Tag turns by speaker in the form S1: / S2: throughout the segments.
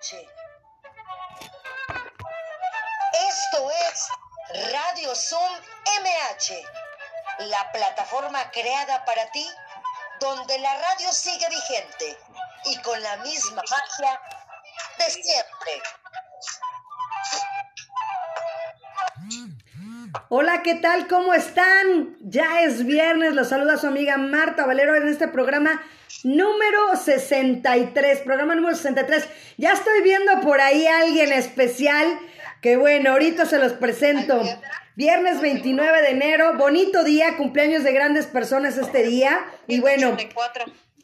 S1: Esto es Radio Zoom MH, la plataforma creada para ti, donde la radio sigue vigente y con la misma magia de siempre.
S2: Hola, ¿qué tal? ¿Cómo están? Ya es viernes, los saluda su amiga Marta Valero en este programa número 63, programa número 63. Ya estoy viendo por ahí a alguien especial que bueno, ahorita se los presento. Viernes 29 de enero, bonito día, cumpleaños de grandes personas este día. Y bueno,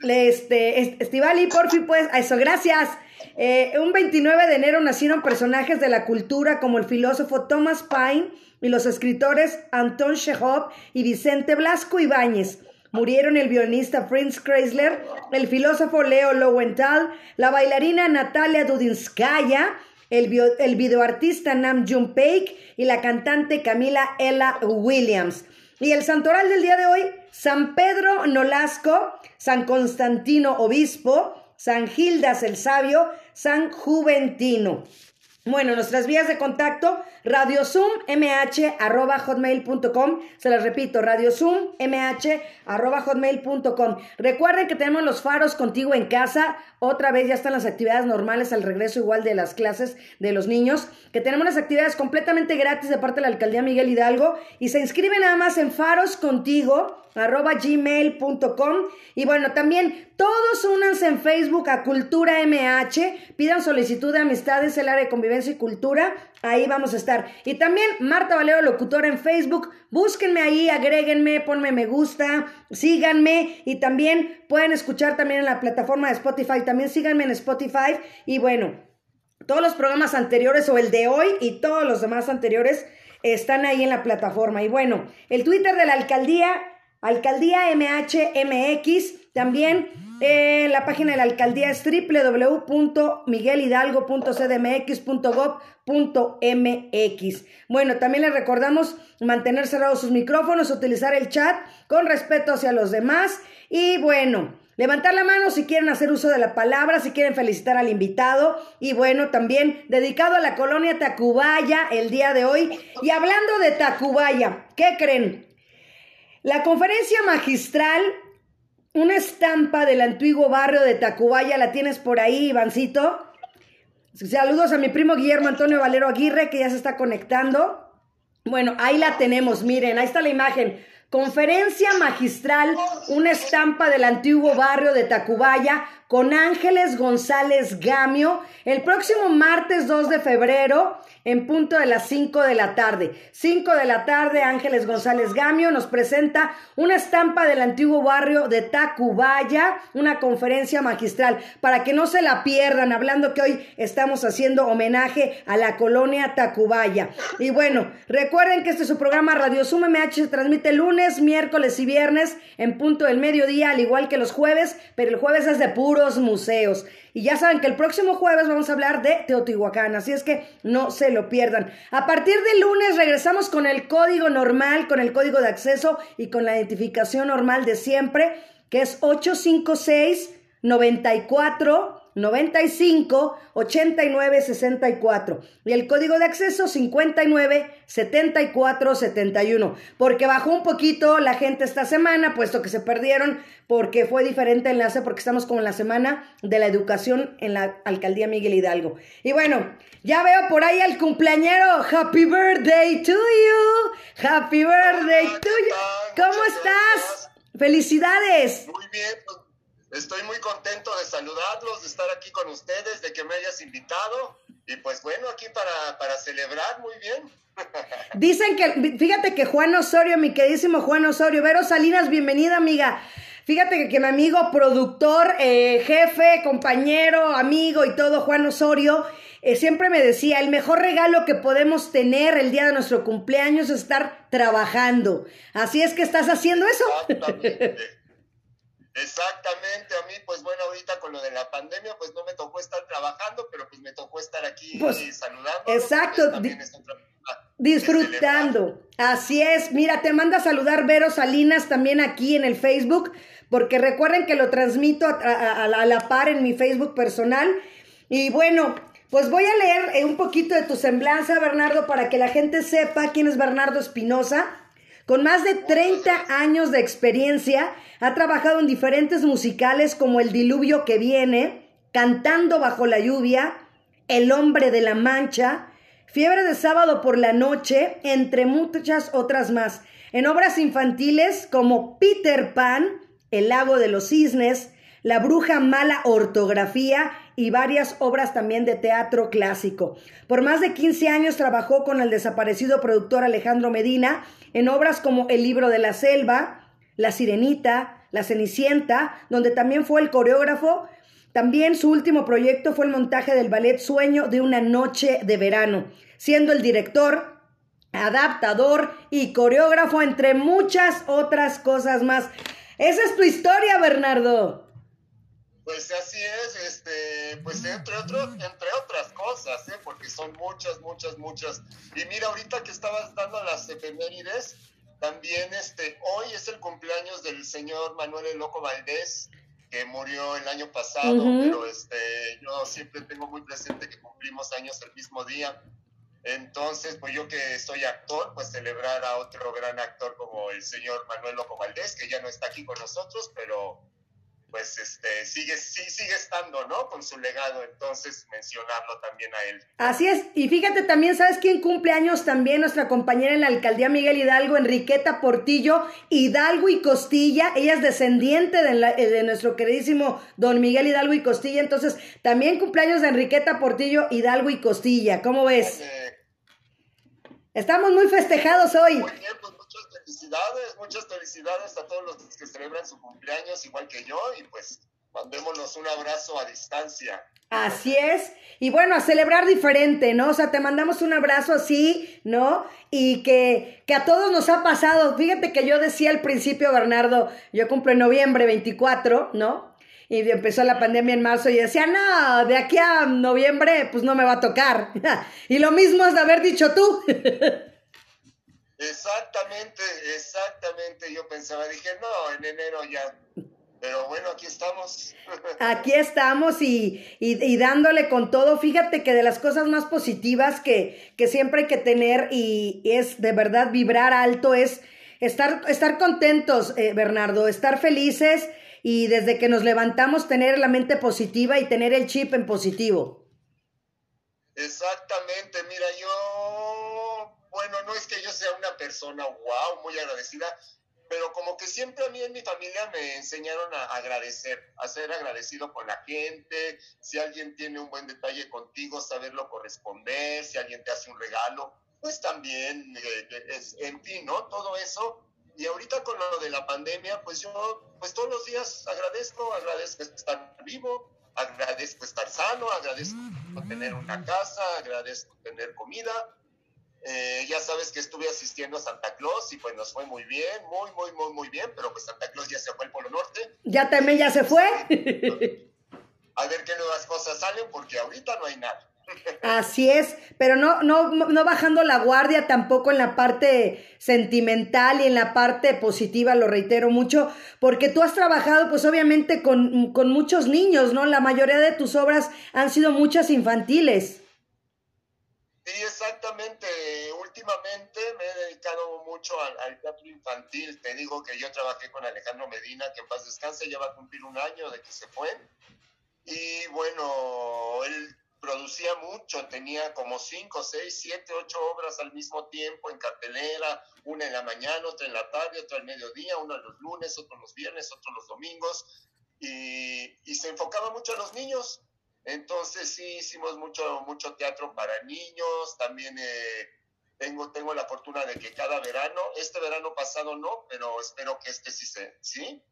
S2: este, Estivali, por fin, pues, eso, gracias. Eh, un 29 de enero nacieron personajes de la cultura como el filósofo Thomas Paine y los escritores Anton Chekhov y Vicente Blasco Ibáñez. Murieron el violinista Prince Chrysler, el filósofo Leo Lowenthal, la bailarina Natalia Dudinskaya, el, videoartista Nam June Paik y la cantante Camila Ella Williams. Y el santoral del día de hoy, San Pedro Nolasco, San Constantino Obispo, San Gildas el Sabio, San Juventino. Bueno, nuestras vías de contacto, hotmail.com se las repito, hotmail.com Recuerden que tenemos los faros contigo en casa, otra vez ya están las actividades normales al regreso igual de las clases de los niños, que tenemos las actividades completamente gratis de parte de la Alcaldía Miguel Hidalgo. Y se inscriben nada más en faros contigo arroba gmail.com y bueno, también todos únanse en Facebook a Cultura MH, pidan solicitud de amistades, el área de convivencia y cultura, ahí vamos a estar. Y también Marta Valero, locutora en Facebook, búsquenme ahí, agréguenme, ponme me gusta, síganme y también pueden escuchar también en la plataforma de Spotify, también síganme en Spotify y bueno, todos los programas anteriores o el de hoy y todos los demás anteriores están ahí en la plataforma. Y bueno, el Twitter de la alcaldía Alcaldía MHMX, también eh, la página de la alcaldía es www.miguelhidalgo.cdmx.gov.mx. Bueno, también les recordamos mantener cerrados sus micrófonos, utilizar el chat con respeto hacia los demás y bueno, levantar la mano si quieren hacer uso de la palabra, si quieren felicitar al invitado y bueno, también dedicado a la colonia Tacubaya el día de hoy. Y hablando de Tacubaya, ¿qué creen? La conferencia magistral, una estampa del antiguo barrio de Tacubaya, ¿la tienes por ahí, Ivancito? Saludos a mi primo Guillermo Antonio Valero Aguirre, que ya se está conectando. Bueno, ahí la tenemos, miren, ahí está la imagen. Conferencia magistral, una estampa del antiguo barrio de Tacubaya con Ángeles González Gamio el próximo martes 2 de febrero en punto de las 5 de la tarde. 5 de la tarde, Ángeles González Gamio nos presenta una estampa del antiguo barrio de Tacubaya, una conferencia magistral, para que no se la pierdan, hablando que hoy estamos haciendo homenaje a la colonia Tacubaya. Y bueno, recuerden que este es su programa Radio Suma MH, se transmite lunes, miércoles y viernes en punto del mediodía, al igual que los jueves, pero el jueves es de puros museos. Y ya saben que el próximo jueves vamos a hablar de Teotihuacán, así es que no se lo pierdan. A partir del lunes regresamos con el código normal, con el código de acceso y con la identificación normal de siempre, que es 856 94 95 89 64 y el código de acceso 59 74 71 porque bajó un poquito la gente esta semana puesto que se perdieron porque fue diferente enlace porque estamos con la semana de la educación en la alcaldía Miguel Hidalgo. Y bueno ya veo por ahí al cumpleañero. Happy birthday to you. Happy birthday to you. ¿cómo estás? felicidades
S3: muy bien pues, Estoy muy contento de saludarlos, de estar aquí con ustedes, de que me hayas invitado. Y pues bueno, aquí para, para celebrar muy bien.
S2: Dicen que, fíjate que Juan Osorio, mi queridísimo Juan Osorio, Vero Salinas, bienvenida amiga. Fíjate que, mi amigo, productor, eh, jefe, compañero, amigo y todo, Juan Osorio, eh, siempre me decía, el mejor regalo que podemos tener el día de nuestro cumpleaños es estar trabajando. Así es que estás haciendo eso.
S3: Exactamente, a mí pues bueno, ahorita con lo de la pandemia pues no me tocó estar trabajando, pero pues me tocó estar aquí pues, saludando.
S2: Exacto, disfrutando. Así es, mira, te manda a saludar Vero Salinas también aquí en el Facebook, porque recuerden que lo transmito a, a la par en mi Facebook personal Y bueno, pues voy a leer eh, un poquito de tu semblanza, Bernardo, para que la gente sepa quién es Bernardo Espinosa. Con más de 30 años de experiencia, ha trabajado en diferentes musicales como El Diluvio que viene, Cantando bajo la lluvia, El hombre de la mancha, Fiebre de sábado por la noche, entre muchas otras más. En obras infantiles como Peter Pan, El lago de los cisnes, La bruja mala ortografía y varias obras también de teatro clásico. Por más de 15 años trabajó con el desaparecido productor Alejandro Medina en obras como El libro de la selva, La sirenita, La cenicienta, donde también fue el coreógrafo. También su último proyecto fue el montaje del ballet Sueño de una noche de verano, siendo el director, adaptador y coreógrafo, entre muchas otras cosas más. Esa es tu historia, Bernardo.
S3: Pues así es, este, pues entre otros, entre otras cosas, ¿eh? porque son muchas, muchas, muchas. Y mira, ahorita que estabas dando las efemérides, también este, hoy es el cumpleaños del señor Manuel el Loco Valdés, que murió el año pasado, pero este, yo siempre tengo muy presente que cumplimos años el mismo día. Entonces, pues yo que soy actor, pues celebrar a otro gran actor como el señor Manuel Loco Valdés, que ya no está aquí con nosotros, pero pues este, sigue, sí, sigue estando, ¿no? Con su legado, entonces mencionarlo también a él.
S2: Así es, y fíjate también, ¿sabes quién cumple años también? Nuestra compañera en la alcaldía Miguel Hidalgo, Enriqueta Portillo, Hidalgo y Costilla, ella es descendiente de, eh, de nuestro queridísimo don Miguel Hidalgo y Costilla, entonces también cumpleaños de Enriqueta Portillo, Hidalgo y Costilla, ¿cómo ves? Estamos muy festejados hoy.
S3: Muy bien, pues felicidades, muchas felicidades a todos los que celebran su cumpleaños igual que yo y pues mandémonos un abrazo a distancia.
S2: Así es. Y bueno, a celebrar diferente, ¿no? O sea, te mandamos un abrazo así, ¿no? Y que, que a todos nos ha pasado. Fíjate que yo decía al principio, Bernardo, yo cumplo en noviembre 24, ¿no? y empezó la pandemia en marzo y decía, no, de aquí a noviembre pues no me va a tocar. y lo mismo has de haber dicho tú.
S3: exactamente, exactamente. Yo pensaba, dije, no, en enero ya. Pero bueno, aquí estamos.
S2: aquí estamos y, y, dándole con todo. Fíjate que de las cosas más positivas que, que siempre hay que tener y, es de verdad vibrar alto es estar, estar contentos, eh, Bernardo, estar felices y desde que nos levantamos tener la mente positiva y tener el chip en positivo.
S3: Exactamente, mira, yo, bueno, no es que yo sea una persona, wow, muy agradecida, pero como que siempre a mí en mi familia me enseñaron a agradecer, a ser agradecido con la gente, si alguien tiene un buen detalle contigo, saberlo corresponder, si alguien te hace un regalo, pues también, eh, es, en fin, ¿no? Todo eso y ahorita con lo de la pandemia, pues yo, pues todos los días agradezco, agradezco estar vivo, agradezco estar sano, agradezco tener una casa, agradezco tener comida. Eh, ya sabes que estuve asistiendo a Santa Claus y pues nos fue muy bien, muy, muy, muy, muy bien, pero pues Santa Claus ya se fue al Polo Norte.
S2: Ya también ya se fue.
S3: a ver qué nuevas cosas salen porque ahorita no hay nada.
S2: Así es, pero no, no, no bajando la guardia tampoco en la parte sentimental y en la parte positiva, lo reitero mucho, porque tú has trabajado pues obviamente con, con muchos niños, ¿no? La mayoría de tus obras han sido muchas infantiles.
S3: Sí, exactamente. Últimamente me he dedicado mucho al, al, teatro infantil. Te digo que yo trabajé con Alejandro Medina, que en paz descanse, ya va a cumplir un año de que se fue. Y bueno, él producía mucho, tenía como cinco, seis, siete, ocho obras al mismo tiempo en cartelera, una en la mañana, otra en la tarde, otra al mediodía, una los lunes, otro los viernes, otro los domingos, y, y, se enfocaba mucho a los niños. Entonces sí hicimos mucho, mucho teatro para niños, también eh, tengo, tengo la fortuna de que cada verano, este verano pasado no, pero espero que este sí se, ¿sí?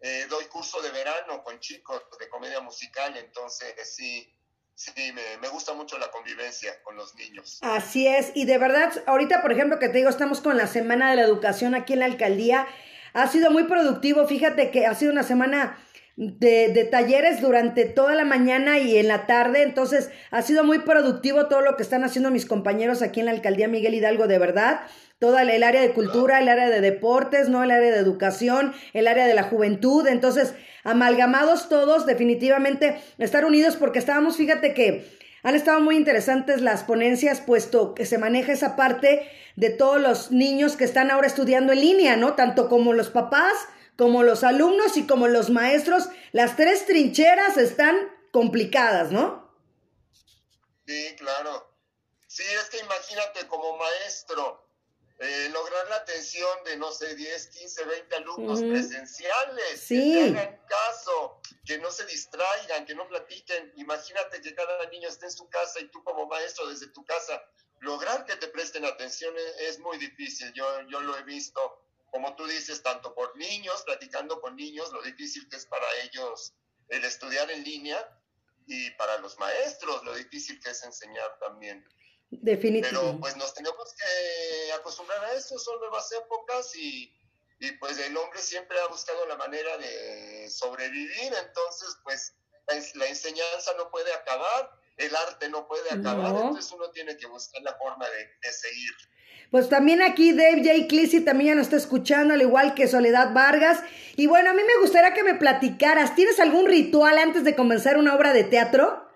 S3: Eh, doy curso de verano con chicos de comedia musical, entonces sí, Sí, me, gusta mucho la convivencia con los niños.
S2: Así es, y de verdad, ahorita, por ejemplo, que te digo, estamos con la Semana de la Educación aquí en la alcaldía, ha sido muy productivo, fíjate que ha sido una semana de, de, talleres durante toda la mañana y en la tarde. Entonces, ha sido muy productivo todo lo que están haciendo mis compañeros aquí en la alcaldía Miguel Hidalgo, de verdad. Toda el área de cultura, el área de deportes, ¿no? El área de educación, el área de la juventud. Entonces, amalgamados todos, definitivamente, estar unidos porque estábamos, fíjate que han estado muy interesantes las ponencias, puesto que se maneja esa parte de todos los niños que están ahora estudiando en línea, ¿no? Tanto como los papás, como los alumnos y como los maestros. Las tres trincheras están complicadas, ¿no?
S3: Sí, claro. Sí, es que imagínate como maestro, eh, lograr la atención de, no sé, 10, 15, 20 alumnos presenciales,
S2: sí.
S3: que hagan caso, que no se distraigan, que no platiquen. Imagínate que cada niño esté en su casa y tú como maestro desde tu casa, lograr que te presten atención es, muy difícil. Yo, yo lo he visto, como tú dices, tanto por niños, platicando con niños, lo difícil que es para ellos el estudiar en línea y para los maestros, lo difícil que es enseñar también.
S2: Definitivamente.
S3: Pero pues nos tenemos que acostumbrar a eso, son nuevas épocas y, y, pues el hombre siempre ha buscado la manera de sobrevivir, entonces pues la enseñanza no puede acabar, el arte no puede acabar, entonces uno tiene que buscar la forma de, de seguir.
S2: Pues también aquí Dave J. Clissy también ya nos está escuchando, al igual que Soledad Vargas. Y bueno, a mí me gustaría que me platicaras, ¿tienes algún ritual antes de comenzar una obra de teatro?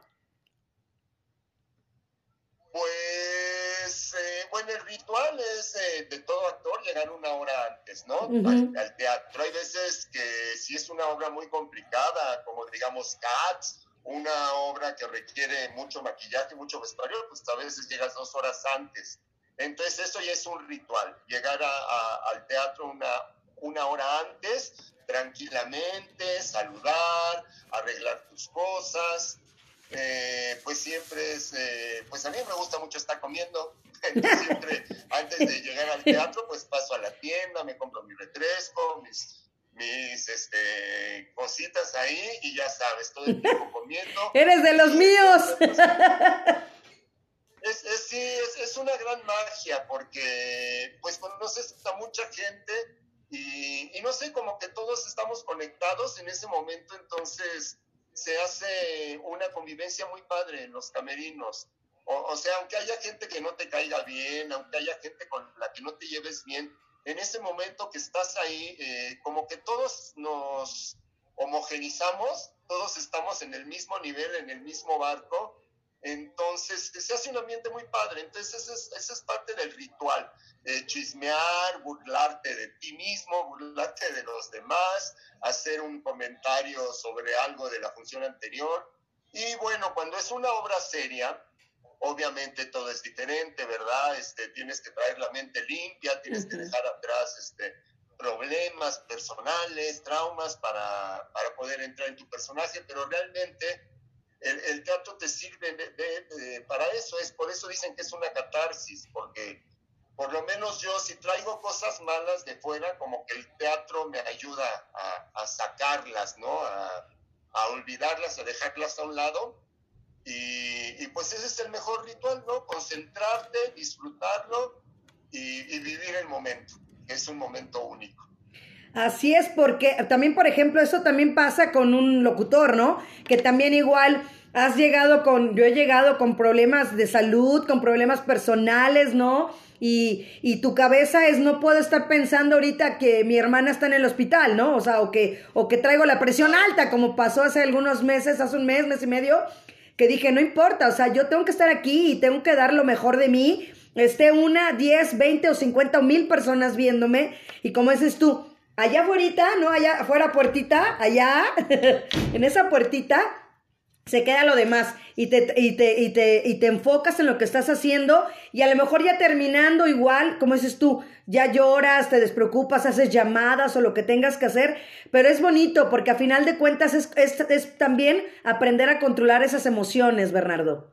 S3: el ritual es eh, de todo actor llegar una hora antes, ¿no? al, teatro. Hay veces que si es una obra muy complicada, como digamos Cats, una obra que requiere mucho maquillaje, mucho vestuario, pues a veces llegas dos horas antes. Entonces eso ya es un ritual, llegar al teatro una, una hora antes, tranquilamente, saludar, arreglar tus cosas, eh, pues siempre es, eh, pues a mí me gusta mucho estar comiendo, siempre antes de llegar al teatro, pues paso a la tienda, me compro mi retresco, mis, mis este, cositas ahí y ya sabes, todo el tiempo comiendo.
S2: ¡Eres de los míos!
S3: Es, sí, es, una gran magia porque pues conoces a mucha gente y, y no sé, como que todos estamos conectados en ese momento, entonces se hace una convivencia muy padre en los camerinos. O, sea, aunque haya gente que no te caiga bien, aunque haya gente con la que no te lleves bien, en ese momento que estás ahí, eh, como que todos nos homogenizamos, todos estamos en el mismo nivel, en el mismo barco, entonces se hace un ambiente muy padre, entonces esa es, parte del ritual, eh, chismear, burlarte de ti mismo, burlarte de los demás, hacer un comentario sobre algo de la función anterior. Y bueno, cuando es una obra seria, obviamente todo es diferente, ¿verdad? Este, tienes que traer la mente limpia, tienes que dejar atrás este, problemas personales, traumas para, para, poder entrar en tu personaje, pero realmente el, teatro te sirve para eso, es por eso dicen que es una catarsis, porque por lo menos yo si traigo cosas malas de fuera, como que el teatro me ayuda a, sacarlas, ¿no? A, olvidarlas, a dejarlas a un lado y, pues ese es el mejor ritual, ¿no? Concentrarte, disfrutarlo y, vivir el momento, es un momento único.
S2: Así es, porque también, por ejemplo, eso también pasa con un locutor, ¿no? Que también igual has llegado con, yo he llegado con problemas de salud, con problemas personales, ¿no? Y, y, tu cabeza es, no puedo estar pensando ahorita que mi hermana está en el hospital, ¿no? O sea, o que, o que traigo la presión alta, como pasó hace algunos meses, hace un mes, mes y medio, que dije, no importa, o sea, yo tengo que estar aquí y tengo que dar lo mejor de mí, esté una, diez, veinte o cincuenta o mil personas viéndome, y como dices tú, allá afuera, ¿no? Allá afuera puertita, allá, en esa puertita, se queda lo demás y te, y, te, y, te, y te enfocas en lo que estás haciendo y a lo mejor ya terminando igual, como dices tú, ya lloras, te despreocupas, haces llamadas o lo que tengas que hacer, pero es bonito porque a final de cuentas es, es, es también aprender a controlar esas emociones, Bernardo.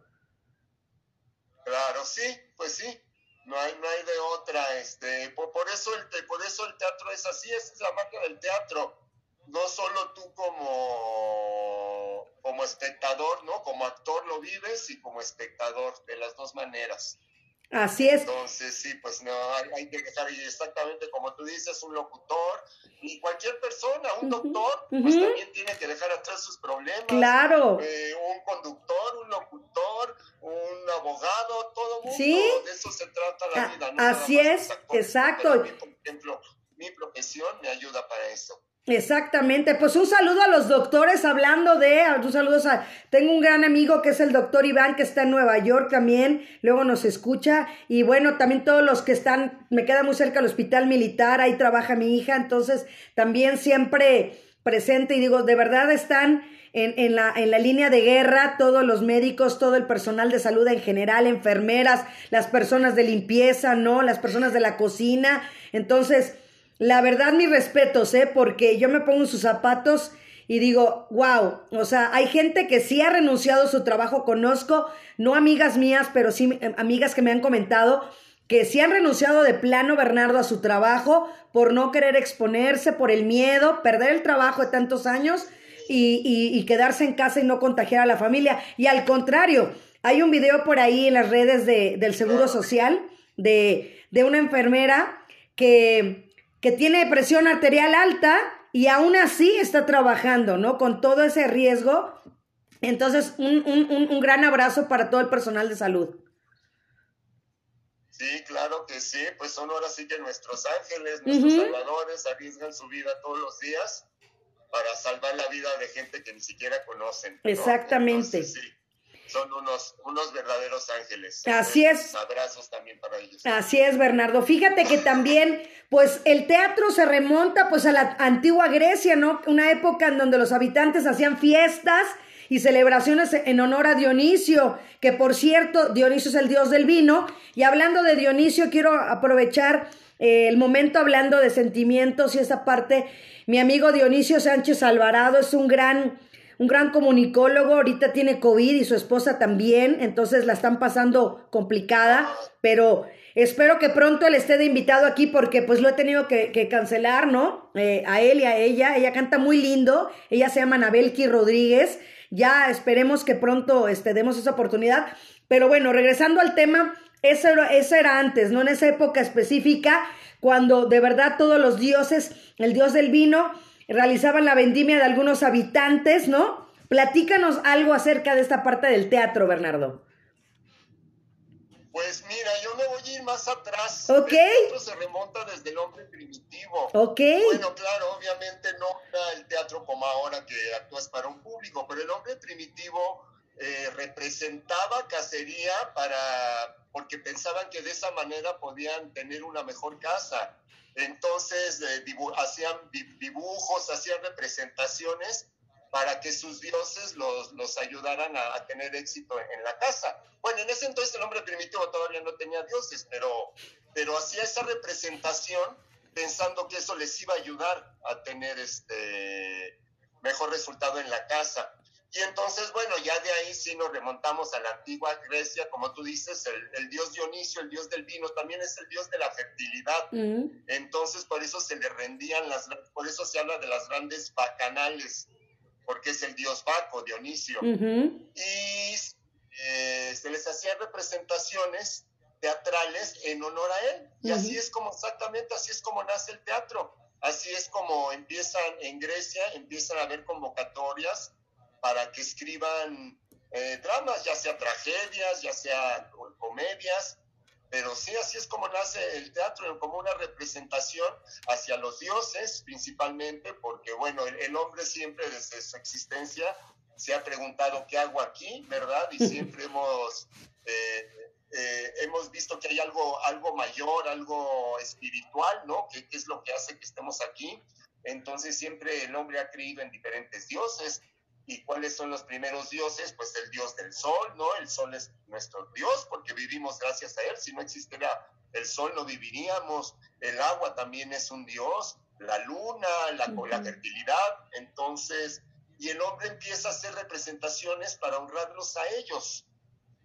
S3: Claro, sí, pues sí, no hay, no hay de otra, este, por, por, eso el, por eso el teatro es así, esa es la marca del teatro, no solo tú como, como espectador, ¿no? Como actor lo vives y como espectador, de las dos maneras.
S2: Así es.
S3: Entonces, sí, pues no, hay, que dejar exactamente como tú dices, un locutor y cualquier persona, un doctor, pues también tiene que dejar atrás sus problemas.
S2: Claro.
S3: Eh, un conductor, un locutor, un abogado, todo mundo.
S2: Sí.
S3: De eso se trata la
S2: ah,
S3: vida.
S2: ¿no? Así es, exacto.
S3: por ejemplo, mi profesión me ayuda para eso.
S2: Exactamente, pues un saludo a los doctores hablando de, un saludo a, tengo un gran amigo que es el doctor Iván que está en Nueva York también, luego nos escucha. Y bueno, también todos los que están, me queda muy cerca el hospital militar, ahí trabaja mi hija, entonces también siempre presente y digo, de verdad están en, en, la, en la línea de guerra todos los médicos, todo el personal de salud en general, enfermeras, las personas de limpieza, ¿no? Las personas de la cocina, entonces la verdad, mis respetos, ¿eh? Porque yo me pongo en sus zapatos y digo, wow, o sea, hay gente que sí ha renunciado a su trabajo, conozco, no amigas mías, pero sí eh, amigas que me han comentado que sí han renunciado de plano, Bernardo, a su trabajo por no querer exponerse, por el miedo, perder el trabajo de tantos años y, y quedarse en casa y no contagiar a la familia. Y al contrario, hay un video por ahí en las redes de, del Seguro Social de, de una enfermera que que tiene presión arterial alta y aún así está trabajando, ¿no? Con todo ese riesgo. Entonces, un, un, un gran abrazo para todo el personal de salud.
S3: Sí, claro que sí, pues son ahora sí que nuestros ángeles, nuestros salvadores arriesgan su vida todos los días para salvar la vida de gente que ni siquiera conocen.
S2: Exactamente
S3: son unos, unos verdaderos ángeles.
S2: Así es.
S3: Abrazos también para ellos.
S2: Así es, Bernardo. Fíjate que también, pues el teatro se remonta pues a la antigua Grecia, ¿no? Una época en donde los habitantes hacían fiestas y celebraciones en honor a Dionisio, que por cierto, Dionisio es el dios del vino. Y hablando de Dionisio, quiero aprovechar eh, el momento hablando de sentimientos y esa parte. Mi amigo Dionisio Sánchez Alvarado es un gran un gran comunicólogo, ahorita tiene COVID y su esposa también, entonces la están pasando complicada, pero espero que pronto él esté de invitado aquí porque pues lo he tenido que, cancelar, ¿no? Eh, a él y a ella, ella canta muy lindo, ella se llama Anabelki Rodríguez, ya esperemos que pronto este, demos esa oportunidad, pero bueno, regresando al tema, eso era, eso era antes, ¿no? En esa época específica, cuando de verdad todos los dioses, el dios del vino, realizaban la vendimia de algunos habitantes, ¿no? Platícanos algo acerca de esta parte del teatro, Bernardo.
S3: Pues mira, yo me voy a ir más atrás.
S2: Ok.
S3: El teatro se remonta desde el hombre primitivo.
S2: Ok.
S3: Bueno, claro, obviamente no era el teatro como ahora que actúas para un público, pero el hombre primitivo eh, representaba cacería para, porque pensaban que de esa manera podían tener una mejor casa. Entonces eh, hacían dibujos, hacían representaciones para que sus dioses los, ayudaran a, tener éxito en, la casa. Bueno, en ese entonces el hombre primitivo todavía no tenía dioses, pero, pero hacía esa representación pensando que eso les iba a ayudar a tener este mejor resultado en la casa. Y entonces, bueno, ya de ahí sí nos remontamos a la antigua Grecia, como tú dices, el, dios Dionisio, el dios del vino, también es el dios de la fertilidad. Mm. Entonces, por eso se le rendían las, por eso se habla de las grandes bacanales, porque es el dios Baco, Dionisio. Y eh, se les hacían representaciones teatrales en honor a él. Y así es como, exactamente así es como nace el teatro. Así es como empiezan en Grecia, empiezan a haber convocatorias para que escriban eh, dramas, ya sea tragedias, ya sea comedias, pero sí, así es como nace el teatro, como una representación hacia los dioses principalmente, porque bueno, el, hombre siempre desde su existencia se ha preguntado qué hago aquí, ¿verdad? Y siempre hemos, eh, eh, hemos visto que hay algo, algo mayor, algo espiritual, ¿no? ¿Qué, ¿Qué es lo que hace que estemos aquí? Entonces siempre el hombre ha creído en diferentes dioses, ¿Y cuáles son los primeros dioses? Pues el dios del sol, ¿no? El sol es nuestro dios porque vivimos gracias a él. Si no existiera el sol no viviríamos. El agua también es un dios, la luna, la, la fertilidad. Entonces, y el hombre empieza a hacer representaciones para honrarlos a ellos.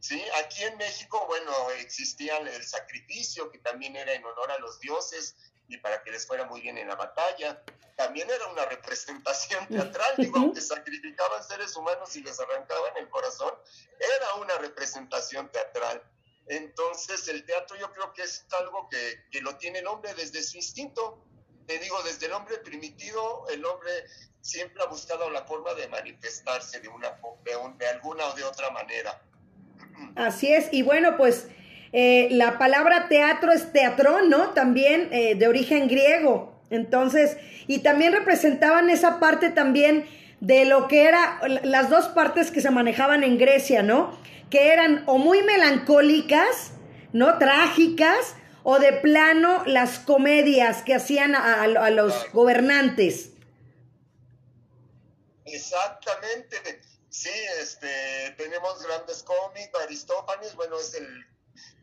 S3: ¿Sí? Aquí en México, bueno, existía el sacrificio, que también era en honor a los dioses y para que les fuera muy bien en la batalla también era una representación teatral, digo, aunque sacrificaban seres humanos y les arrancaban el corazón, era una representación teatral. Entonces el teatro yo creo que es algo que, que lo tiene el hombre desde su instinto. Te digo, desde el hombre primitivo, el hombre siempre ha buscado la forma de manifestarse de, una, de, de alguna o de otra manera.
S2: Así es, y bueno, pues eh, la palabra teatro es teatrón, ¿no? También eh, de origen griego. Entonces, y también representaban esa parte también de lo que era las dos partes que se manejaban en Grecia, ¿no? Que eran o muy melancólicas, ¿no? Trágicas, o de plano las comedias que hacían a, a los gobernantes.
S3: Exactamente. Sí, este, tenemos grandes cómics, Aristófanes, bueno, es el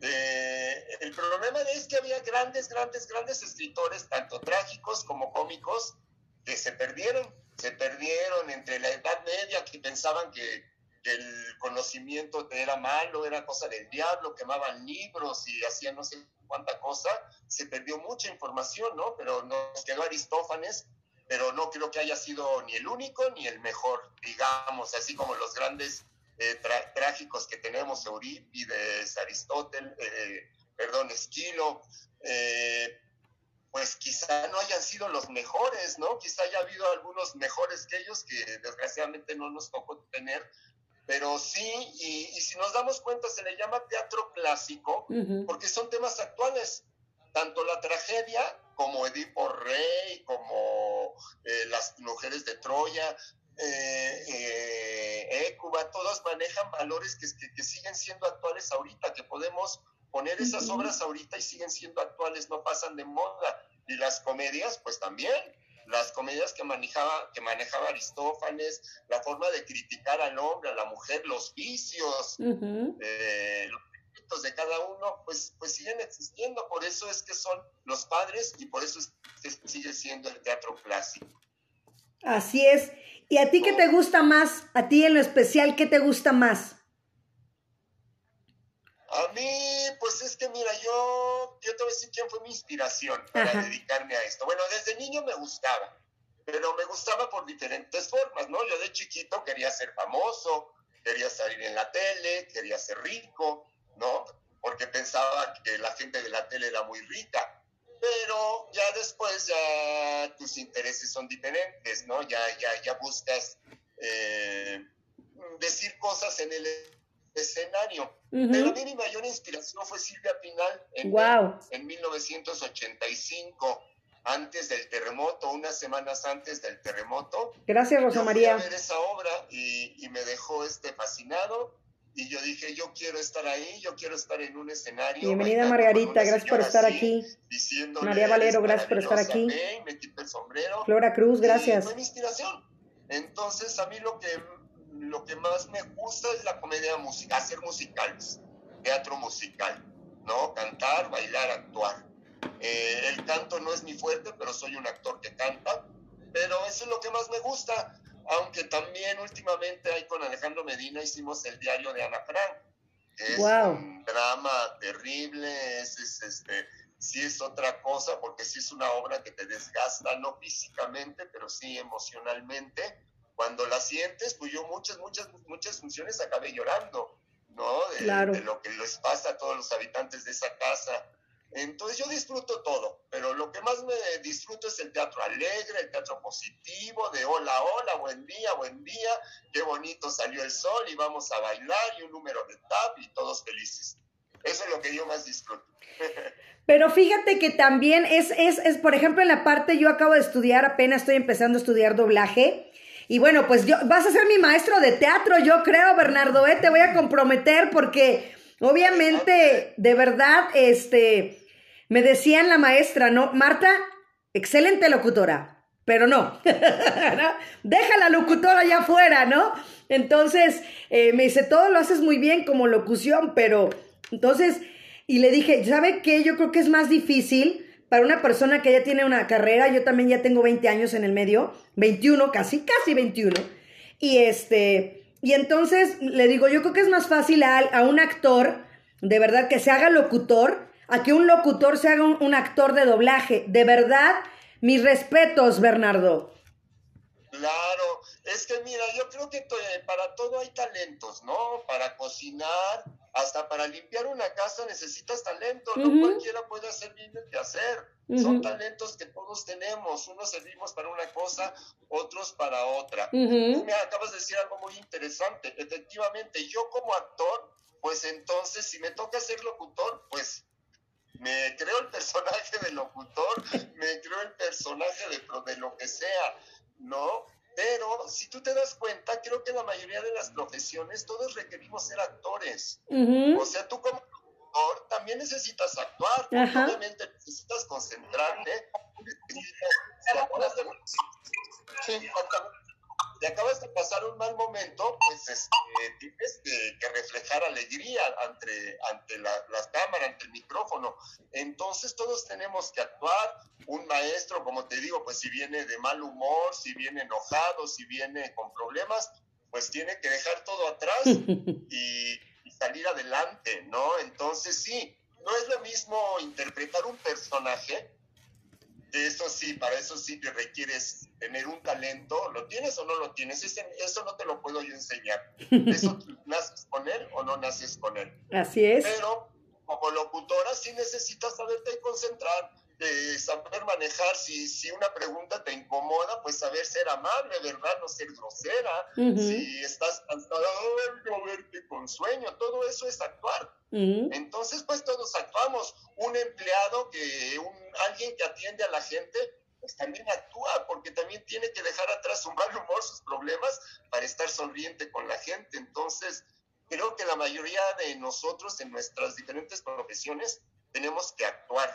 S3: eh, el problema es que había grandes, grandes, grandes escritores, tanto trágicos como cómicos, que se perdieron, se perdieron entre la Edad Media, que pensaban que, el conocimiento era malo, era cosa del diablo, quemaban libros y hacían no sé cuánta cosa, se perdió mucha información, ¿no? Pero nos quedó Aristófanes, pero no creo que haya sido ni el único ni el mejor, digamos, así como los grandes eh, trágicos que tenemos, Eurípides, Aristóteles, eh, perdón, Esquilo, eh, pues quizá no hayan sido los mejores, ¿no? Quizá haya habido algunos mejores que ellos que desgraciadamente no nos tocó tener, pero sí, y, si nos damos cuenta, se le llama teatro clásico porque son temas actuales, tanto la tragedia como Edipo Rey, como las mujeres de Troya, eh, eh, todos manejan valores que, que, siguen siendo actuales ahorita, que podemos poner esas obras ahorita y siguen siendo actuales, no pasan de moda. Y las comedias, pues también, las comedias que manejaba, que manejaba Aristófanes, la forma de criticar al hombre, a la mujer, los vicios, eh, los defectos de cada uno, pues, pues siguen existiendo. Por eso es que son los padres y por eso es que sigue siendo el teatro clásico.
S2: Así es. ¿Y a ti qué te gusta más? A ti en lo especial, ¿qué te gusta más?
S3: A mí, pues es que mira, yo, yo te voy a decir quién fue mi inspiración para dedicarme a esto. Bueno, desde niño me gustaba, pero me gustaba por diferentes formas, ¿no? Yo de chiquito quería ser famoso, quería salir en la tele, quería ser rico, ¿no? Porque pensaba que la gente de la tele era muy rica pero ya después ya tus intereses son diferentes, ¿no? Ya, ya, ya buscas eh, decir cosas en el escenario. Pero a mí mi mayor inspiración fue Silvia Pinal en, en 1985, antes del terremoto, unas semanas antes del terremoto.
S2: Gracias, Rosa María.
S3: Fui a ver esa obra y, y me dejó este fascinado y yo dije, yo quiero estar ahí, yo quiero estar en un escenario.
S2: Bienvenida Margarita, gracias por estar aquí. María Valero, gracias por estar aquí.
S3: me quité el sombrero.
S2: Flora Cruz, gracias.
S3: fue mi inspiración. Entonces, a mí lo que, lo que más me gusta es la comedia musical, hacer musicales, teatro musical, ¿no? Cantar, bailar, actuar. Eh, el canto no es mi fuerte, pero soy un actor que canta, pero eso es lo que más me gusta aunque también últimamente ahí con Alejandro Medina hicimos el diario de Ana Frank, es un drama terrible, es, este, sí es otra cosa, porque sí es una obra que te desgasta, no físicamente, pero sí emocionalmente. Cuando la sientes, pues yo muchas, muchas, muchas funciones acabé llorando, ¿no? De, de lo que les pasa a todos los habitantes de esa casa entonces yo disfruto todo, pero lo que más me disfruto es el teatro alegre, el teatro positivo, de hola, hola, buen día, buen día, qué bonito salió el sol y vamos a bailar y un número de tap y todos felices. Eso es lo que yo más disfruto.
S2: Pero fíjate que también es, es, es, por ejemplo, en la parte, yo acabo de estudiar, apenas estoy empezando a estudiar doblaje. Y bueno, pues yo, vas a ser mi maestro de teatro, yo creo, Bernardo, ¿eh? te voy a comprometer porque obviamente, de verdad, este, me decían la maestra, ¿no? Marta, excelente locutora, pero no, deja la locutora allá afuera, ¿no? Entonces, eh, me dice, todo lo haces muy bien como locución, pero entonces, y le dije, ¿sabe qué? Yo creo que es más difícil para una persona que ya tiene una carrera, yo también ya tengo 20 años en el medio, 21, casi, casi 21, y este, y entonces le digo, yo creo que es más fácil a, un actor, de verdad, que se haga locutor, a que un locutor se haga un, actor de doblaje. De verdad, mis respetos, Bernardo.
S3: Es que mira, yo creo que para todo hay talentos, ¿no? Para cocinar hasta para limpiar una casa necesitas talento, no cualquiera puede hacer bien el que hacer. Son talentos que todos tenemos, unos servimos para una cosa, otros para otra. me acabas de decir algo muy interesante. Efectivamente, yo como actor, pues entonces si me toca ser locutor, pues me creo el personaje de locutor, me creo el personaje de, de lo que sea, ¿no? Pero si tú te das cuenta, creo que la mayoría de las profesiones todos requerimos ser actores. O sea, tú como actor también necesitas actuar, obviamente necesitas concentrarte. Sí, te acabas de pasar un mal momento, pues este, tienes que, reflejar alegría ante, ante la, cámara, ante el micrófono. Entonces todos tenemos que actuar. Un maestro, como te digo, pues si viene de mal humor, si viene enojado, si viene con problemas, pues tiene que dejar todo atrás y, y salir adelante, ¿no? Entonces sí, no es lo mismo interpretar un personaje eso sí, para eso sí te requieres tener un talento, ¿lo tienes o no lo tienes? eso no te lo puedo yo enseñar. Eso naces con él o no naces con él.
S2: Así es.
S3: Pero como locutora sí necesitas saberte concentrar, eh, saber manejar, si, si una pregunta te incomoda, pues saber ser amable, ¿verdad? No ser grosera. Si estás cansada, no verte con sueño, todo eso es actuar. Entonces, pues todos actuamos. Un empleado, que un, alguien que atiende a la gente, pues también actúa, porque también tiene que dejar atrás su mal humor, sus problemas, para estar sonriente con la gente. Entonces, creo que la mayoría de nosotros en nuestras diferentes profesiones tenemos que actuar.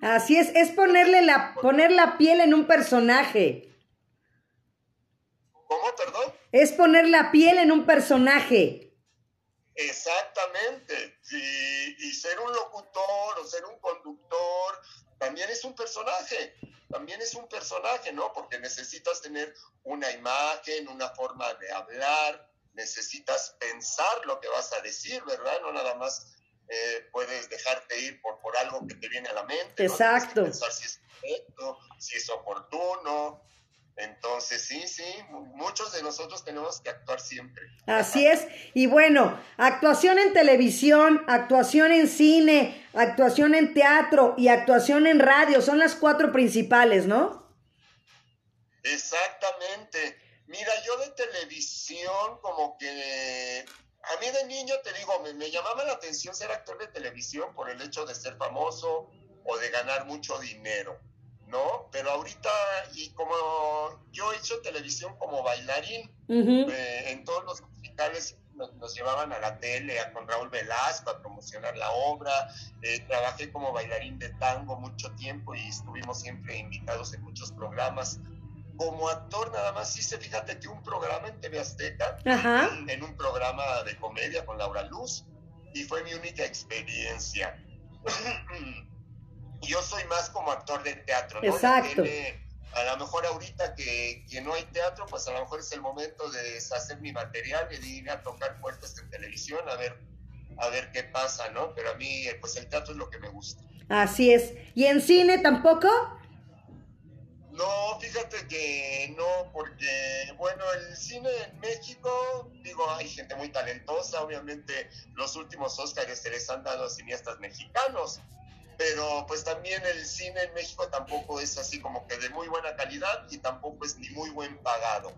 S2: Así es, es ponerle la, poner la piel en un personaje.
S3: ¿Cómo, perdón?
S2: Es poner la piel en un personaje.
S3: Exactamente. Y, y, ser un locutor o ser un conductor también es un personaje. También es un personaje, ¿no? Porque necesitas tener una imagen, una forma de hablar, necesitas pensar lo que vas a decir, ¿verdad? No nada más eh, puedes dejarte ir por, por algo que te viene a la mente.
S2: Exacto.
S3: Pensar si es correcto, si es oportuno. Entonces, sí, sí, muchos de nosotros tenemos que actuar siempre.
S2: Así es. Y bueno, actuación en televisión, actuación en cine, actuación en teatro y actuación en radio son las cuatro principales, ¿no?
S3: Exactamente. Mira, yo de televisión como que a mí de niño, te digo, me, llamaba la atención ser actor de televisión por el hecho de ser famoso o de ganar mucho dinero, ¿no? Pero ahorita, y como yo he hecho televisión como bailarín, eh, en todos los musicales nos, llevaban a la tele, a, con Raúl Velasco, a promocionar la obra, eh, trabajé como bailarín de tango mucho tiempo y estuvimos siempre invitados en muchos programas como actor nada más hice, fíjate que un programa en TV Azteca, En, un programa de comedia con Laura Luz, y fue mi única experiencia. Yo soy más como actor de teatro, ¿no?
S2: Exacto.
S3: a lo mejor ahorita que, que, no hay teatro, pues a lo mejor es el momento de deshacer mi material y de ir a tocar puertas en televisión a ver, a ver qué pasa, ¿no? Pero a mí, pues el teatro es lo que me gusta.
S2: Así es. ¿Y en cine tampoco?
S3: No, fíjate que no, porque, bueno, el cine en México, digo, hay gente muy talentosa, obviamente los últimos Óscares se les han dado a cineastas mexicanos, pero pues también el cine en México tampoco es así como que de muy buena calidad y tampoco es ni muy buen pagado.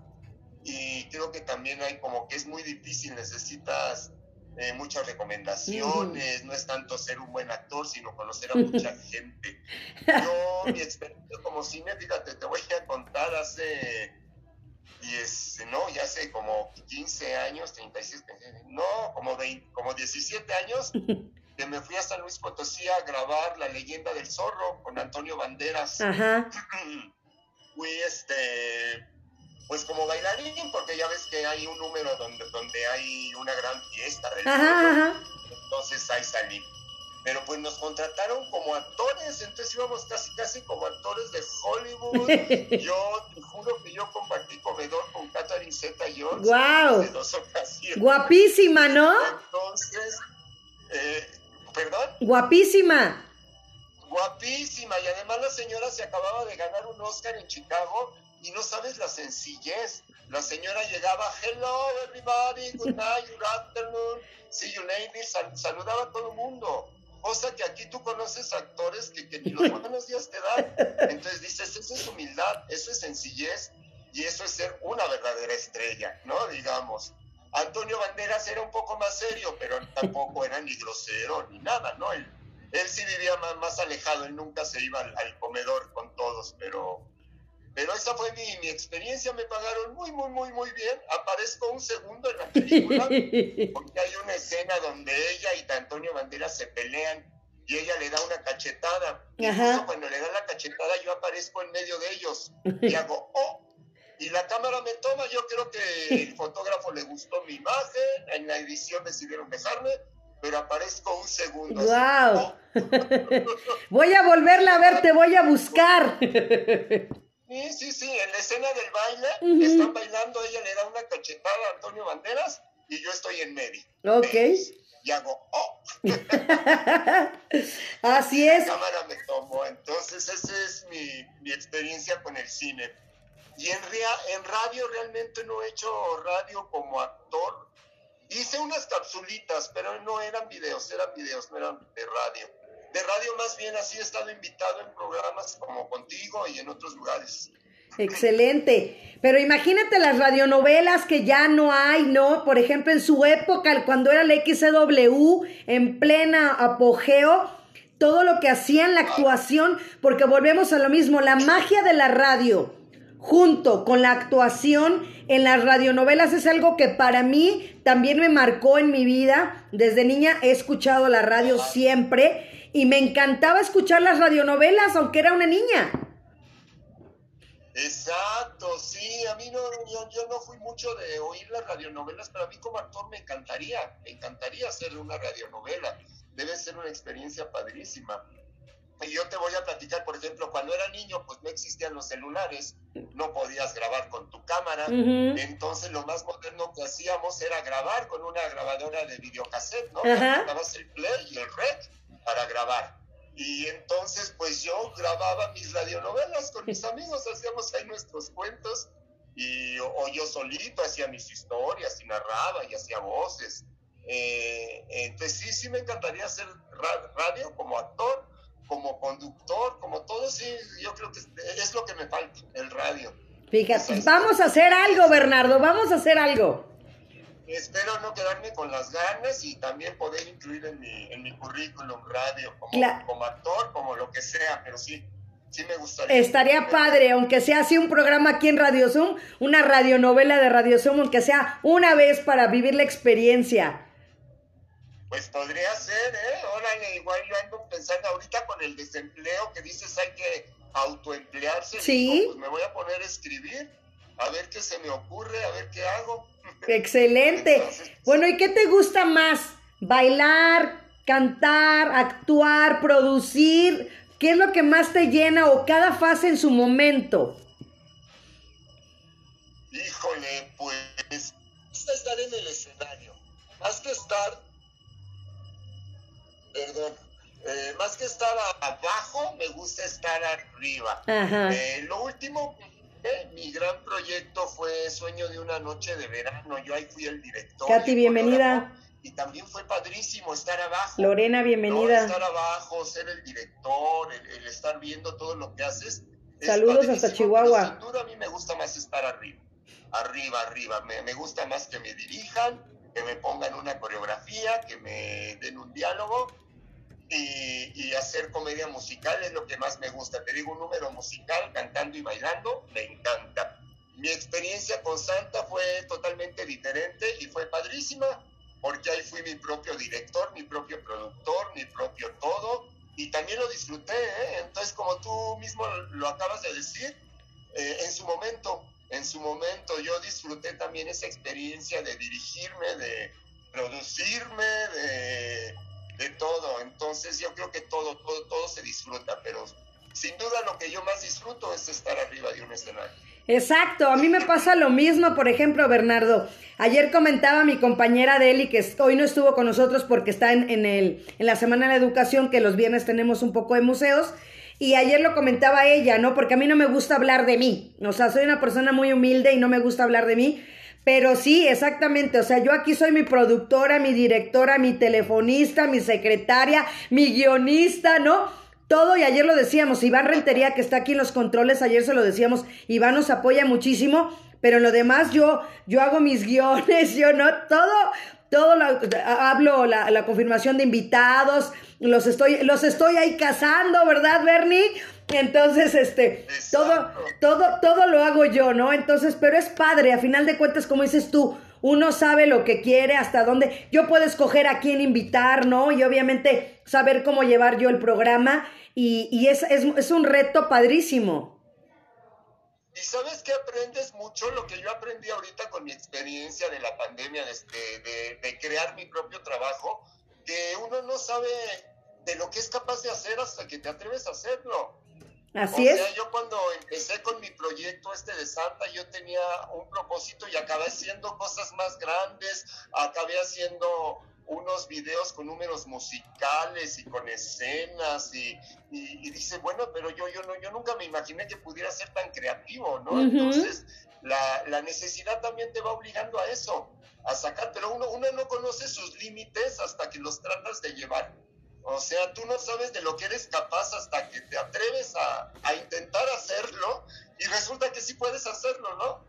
S3: Y creo que también hay como que es muy difícil, necesitas eh, muchas recomendaciones, no es tanto ser un buen actor, sino conocer a mucha gente. Yo, mi experiencia como cine, fíjate, te voy a contar hace, y es, no, ya hace como 15 años, 36, no, como, 20, como 17 años, que me fui a San Luis Potosí a grabar La leyenda del zorro con Antonio Banderas. Fui este pues como bailarín, porque ya ves que hay un número donde, donde hay una gran fiesta del entonces ahí salí. Pero pues nos contrataron como actores, entonces íbamos casi casi como actores de Hollywood. yo te juro que yo compartí comedor con Catherine Zeta Jones
S2: wow.
S3: en dos ocasiones.
S2: Guapísima, ¿no?
S3: Entonces, eh, ¿perdón?
S2: Guapísima.
S3: Guapísima, y además la señora se acababa de ganar un Oscar en Chicago y no sabes la sencillez. La señora llegaba, hello everybody, good night, good afternoon, see you ladies, saludaba a todo el mundo. Cosa que aquí tú conoces actores que, que ni los buenos días te dan. Entonces dices, eso es humildad, eso es sencillez y eso es ser una verdadera estrella, ¿no? Digamos. Antonio Banderas era un poco más serio, pero tampoco era ni grosero ni nada, ¿no? Él, él sí vivía más, más, alejado, él nunca se iba al, al comedor con todos, pero pero esa fue mi, mi, experiencia, me pagaron muy, muy, muy, muy bien. Aparezco un segundo en la película, porque hay una escena donde ella y Antonio Banderas se pelean y ella le da una cachetada. Y cuando le da la cachetada yo aparezco en medio de ellos y hago, oh, y la cámara me toma. Yo creo que el fotógrafo le gustó mi imagen, en la edición decidieron dejarme, pero aparezco un segundo.
S2: ¡Wow! Oh". voy a volverla a ver, te voy a buscar.
S3: Sí, sí, sí, en la escena del baile, están bailando, ella le da una cachetada a Antonio Banderas y yo estoy en medio.
S2: Ok.
S3: Y hago, oh.
S2: Así es.
S3: La cámara me tomó, entonces esa es mi, mi experiencia con el cine. Y en, en radio realmente no he hecho radio como actor. Hice unas capsulitas, pero no eran videos, eran videos, no eran de radio de radio más bien así he estado invitado en programas como contigo y en otros lugares.
S2: Excelente. Pero imagínate las radionovelas que ya no hay, ¿no? Por ejemplo, en su época, cuando era la XCW, en plena apogeo, todo lo que hacían la actuación, porque volvemos a lo mismo, la magia de la radio, junto con la actuación en las radionovelas, es algo que para mí también me marcó en mi vida. Desde niña he escuchado la radio siempre y me encantaba escuchar las radionovelas, aunque era una niña.
S3: Exacto, sí, a mí no, yo, no fui mucho de oír las radionovelas, pero a mí como actor me encantaría, me encantaría hacer una radionovela, debe ser una experiencia padrísima. Y yo te voy a platicar, por ejemplo, cuando era niño, pues no existían los celulares, no podías grabar con tu cámara, entonces lo más moderno que hacíamos era grabar con una grabadora de videocassette, ¿no? Dabas el play y el red para grabar. Y entonces pues yo grababa mis radionovelas con mis amigos, hacíamos ahí nuestros cuentos y o, yo solito hacía mis historias y narraba y hacía voces. Eh, entonces sí, sí me encantaría hacer radio como actor, como conductor, como todo, sí, yo creo que es lo que me falta, el radio.
S2: Fíjate, vamos a hacer algo, Bernardo, vamos a hacer algo
S3: espero no quedarme con las ganas y también poder incluir en mi, en mi currículum radio como, como actor, como lo que sea, pero sí, sí me gustaría.
S2: Estaría padre, aunque sea así un programa aquí en Radio Zoom, una radionovela de Radio Zoom, aunque sea una vez para vivir la experiencia.
S3: Pues podría ser, ¿eh? Órale, igual yo ando pensando ahorita con el desempleo que dices hay que autoemplearse.
S2: Sí.
S3: pues me voy a poner a escribir, a ver qué se me ocurre, a ver qué hago.
S2: Excelente. Bueno, ¿y qué te gusta más? ¿Bailar, cantar, actuar, producir? ¿Qué es lo que más te llena o cada fase en su momento?
S3: Híjole, pues estar en el escenario. Más que estar, perdón, eh, más que estar abajo, me gusta estar arriba. Eh, lo último mi gran proyecto fue Sueño de una noche de verano. Yo ahí fui el director.
S2: Katy, bienvenida.
S3: Y también fue padrísimo estar abajo.
S2: Lorena, bienvenida.
S3: Estar abajo, ser el director, el, estar viendo todo lo que haces.
S2: Saludos hasta Chihuahua.
S3: Sin duda a mí me gusta más estar arriba. Arriba, arriba. Me, me gusta más que me dirijan, que me pongan una coreografía, que me den un diálogo y, hacer comedia musical es lo que más me gusta. Te digo, un número musical, cantando y bailando, me encanta. Mi experiencia con Santa fue totalmente diferente y fue padrísima, porque ahí fui mi propio director, mi propio productor, mi propio todo, y también lo disfruté. ¿eh? Entonces, como tú mismo lo acabas de decir, eh, en su momento, en su momento yo disfruté también esa experiencia de dirigirme, de producirme, de de todo. Entonces yo creo que todo, todo, todo se disfruta, pero sin duda lo que yo más disfruto es estar arriba de un escenario.
S2: Exacto, a mí me pasa lo mismo, por ejemplo, Bernardo. Ayer comentaba mi compañera Deli, que hoy no estuvo con nosotros porque está en, en, el, en la Semana de la Educación, que los viernes tenemos un poco de museos, Y ayer lo comentaba ella, ¿no? Porque a mí no me gusta hablar de mí. O sea, soy una persona muy humilde y no me gusta hablar de mí. Pero sí, exactamente. O sea, yo aquí soy mi productora, mi directora, mi telefonista, mi secretaria, mi guionista, ¿no? Todo, y ayer lo decíamos, Iván Rentería, que está aquí en los controles, ayer se lo decíamos, Iván nos apoya muchísimo, pero en lo demás yo, yo hago mis guiones, yo no, todo, todo lo, hablo la, la, confirmación de invitados, los estoy, los estoy ahí cazando, ¿verdad, Bernie? Entonces, este, todo, todo, todo lo hago yo, ¿no? Entonces, pero es padre, a final de cuentas, como dices tú, uno sabe lo que quiere, hasta dónde. Yo puedo escoger a quién invitar, ¿no? Y obviamente saber cómo llevar yo el programa. Y, y es, es, es, un reto padrísimo.
S3: Y sabes que aprendes mucho lo que yo aprendí ahorita con mi experiencia de la pandemia, de, de, de crear mi propio trabajo, que uno no sabe de lo que es capaz de hacer hasta que te atreves a hacerlo.
S2: Así
S3: o
S2: es.
S3: Sea, yo cuando empecé con mi proyecto este de Santa, yo tenía un propósito y acabé haciendo cosas más grandes, acabé haciendo unos videos con números musicales y con escenas y, y, y dice, bueno, pero yo, yo, no, yo nunca me imaginé que pudiera ser tan creativo, ¿no? Uh -huh. Entonces, la, la, necesidad también te va obligando a eso, a sacar, pero uno, uno no conoce sus límites hasta que los tratas de llevar. O sea, tú no sabes de lo que eres capaz hasta que te atreves a, a intentar hacerlo y resulta que sí puedes hacerlo, ¿no?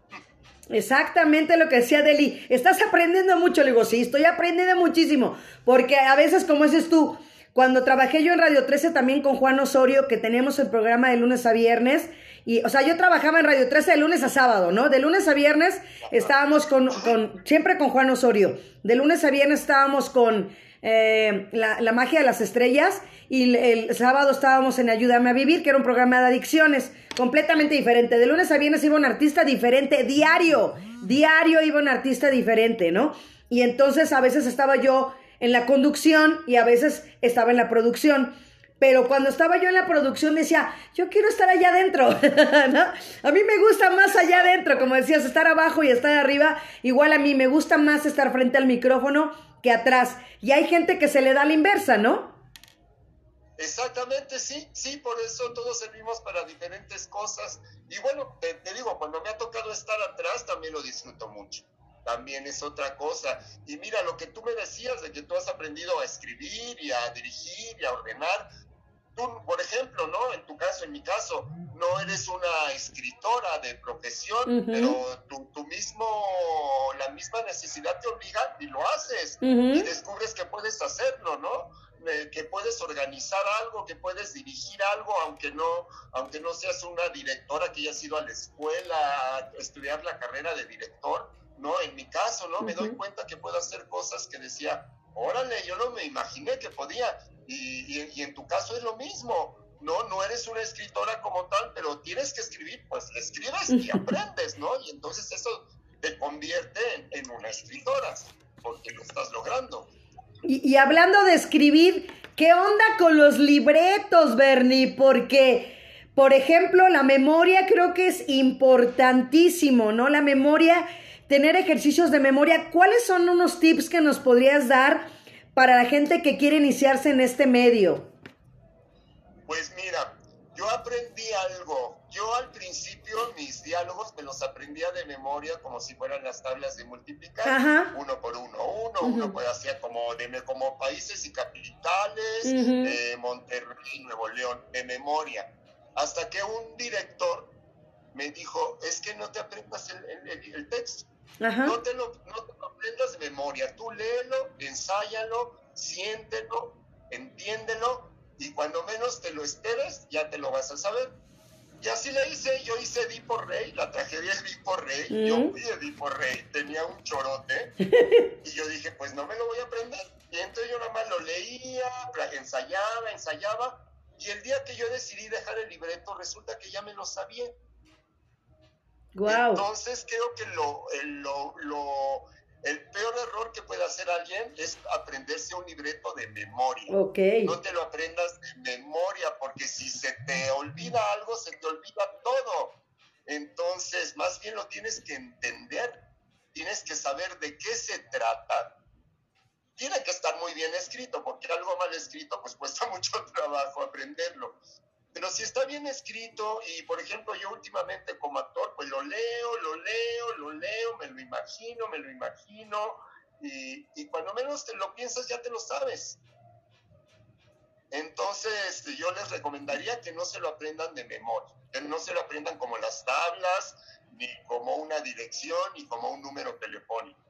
S2: Exactamente lo que decía Deli. Estás aprendiendo mucho. Le digo, sí, estoy aprendiendo muchísimo. Porque a veces, como dices tú, cuando trabajé yo en Radio 13 también con Juan Osorio, que teníamos el programa de lunes a viernes, y, o sea, yo trabajaba en Radio 13 de lunes a sábado, ¿no? De lunes a viernes estábamos con, con siempre con Juan Osorio. De lunes a viernes estábamos con eh, la, magia de las estrellas y el, el, sábado estábamos en Ayúdame a Vivir, que era un programa de adicciones completamente diferente. De lunes a viernes iba un artista diferente, diario, diario iba un artista diferente, ¿no? Y entonces a veces estaba yo en la conducción y a veces estaba en la producción. Pero cuando estaba yo en la producción decía, yo quiero estar allá adentro, ¿no? A mí me gusta más allá adentro, como decías, estar abajo y estar arriba. Igual a mí me gusta más estar frente al micrófono que atrás. Y hay gente que se le da la inversa, ¿no?
S3: Exactamente, sí, sí, por eso todos servimos para diferentes cosas. Y bueno, te, te, digo, cuando me ha tocado estar atrás también lo disfruto mucho. También es otra cosa. Y mira, lo que tú me decías de que tú has aprendido a escribir y a dirigir y a ordenar. Tú, por ejemplo, ¿no? En tu caso, en mi caso, no eres una escritora de profesión, uh -huh. pero tú, tú, mismo, la misma necesidad te obliga y lo haces. Uh -huh. Y descubres que puedes hacerlo, ¿no? que puedes organizar algo, que puedes dirigir algo, aunque no, aunque no seas una directora que hayas ido a la escuela a estudiar la carrera de director, ¿no? En mi caso, ¿no? Uh -huh. Me doy cuenta que puedo hacer cosas que decía, órale, yo no me imaginé que podía. Y, y, y en tu caso es lo mismo. No, no eres una escritora como tal, pero tienes que escribir, pues escribes y aprendes, ¿no? Y entonces eso te convierte en, en una escritora, porque lo estás logrando.
S2: Y, y, hablando de escribir, ¿qué onda con los libretos, Bernie? Porque, por ejemplo, la memoria creo que es importantísimo, ¿no? La memoria, tener ejercicios de memoria. ¿Cuáles son unos tips que nos podrías dar para la gente que quiere iniciarse en este medio?
S3: Pues mira, yo aprendí algo. Yo al principio mis diálogos me los aprendía de memoria como si fueran las tablas de multiplicar, Ajá. uno por uno, uno, uh -huh. uno pues hacía como de como países y capitales, uh -huh. de Monterrey, Nuevo León, de memoria. Hasta que un director me dijo, es que no te aprendas el, el, el texto. No te, lo, no te lo aprendas de memoria, tú léelo, ensáyalo, siéntelo, entiéndelo y cuando menos te lo esperes, ya te lo vas a saber. Y así le hice, yo hice Edipo Rey, la tragedia de Edipo Rey, mm. yo fui Edipo Rey, tenía un chorote, y yo dije, pues no me lo voy a aprender. Y entonces yo nada más lo leía, ensayaba, ensayaba, y el día que yo decidí dejar el libreto, resulta que ya me lo sabía.
S2: Wow.
S3: Entonces creo que lo, lo, lo, el peor error que puede hacer alguien es aprenderse un libreto de memoria.
S2: Okay.
S3: No te lo aprendas de memoria, porque si se te olvida algo, se te olvida todo. Entonces, más bien lo tienes que entender. Tienes que saber de qué se trata. Tiene que estar muy bien escrito, porque algo mal escrito, pues cuesta mucho trabajo aprenderlo. Pero si está bien escrito y, por ejemplo, yo últimamente como actor, pues lo leo, lo leo, lo leo, me lo imagino, me lo imagino, y, y cuando menos te lo piensas ya te lo sabes. Entonces, yo les recomendaría que no se lo aprendan de memoria, que no se lo aprendan como las tablas, ni como una dirección, ni como un número telefónico.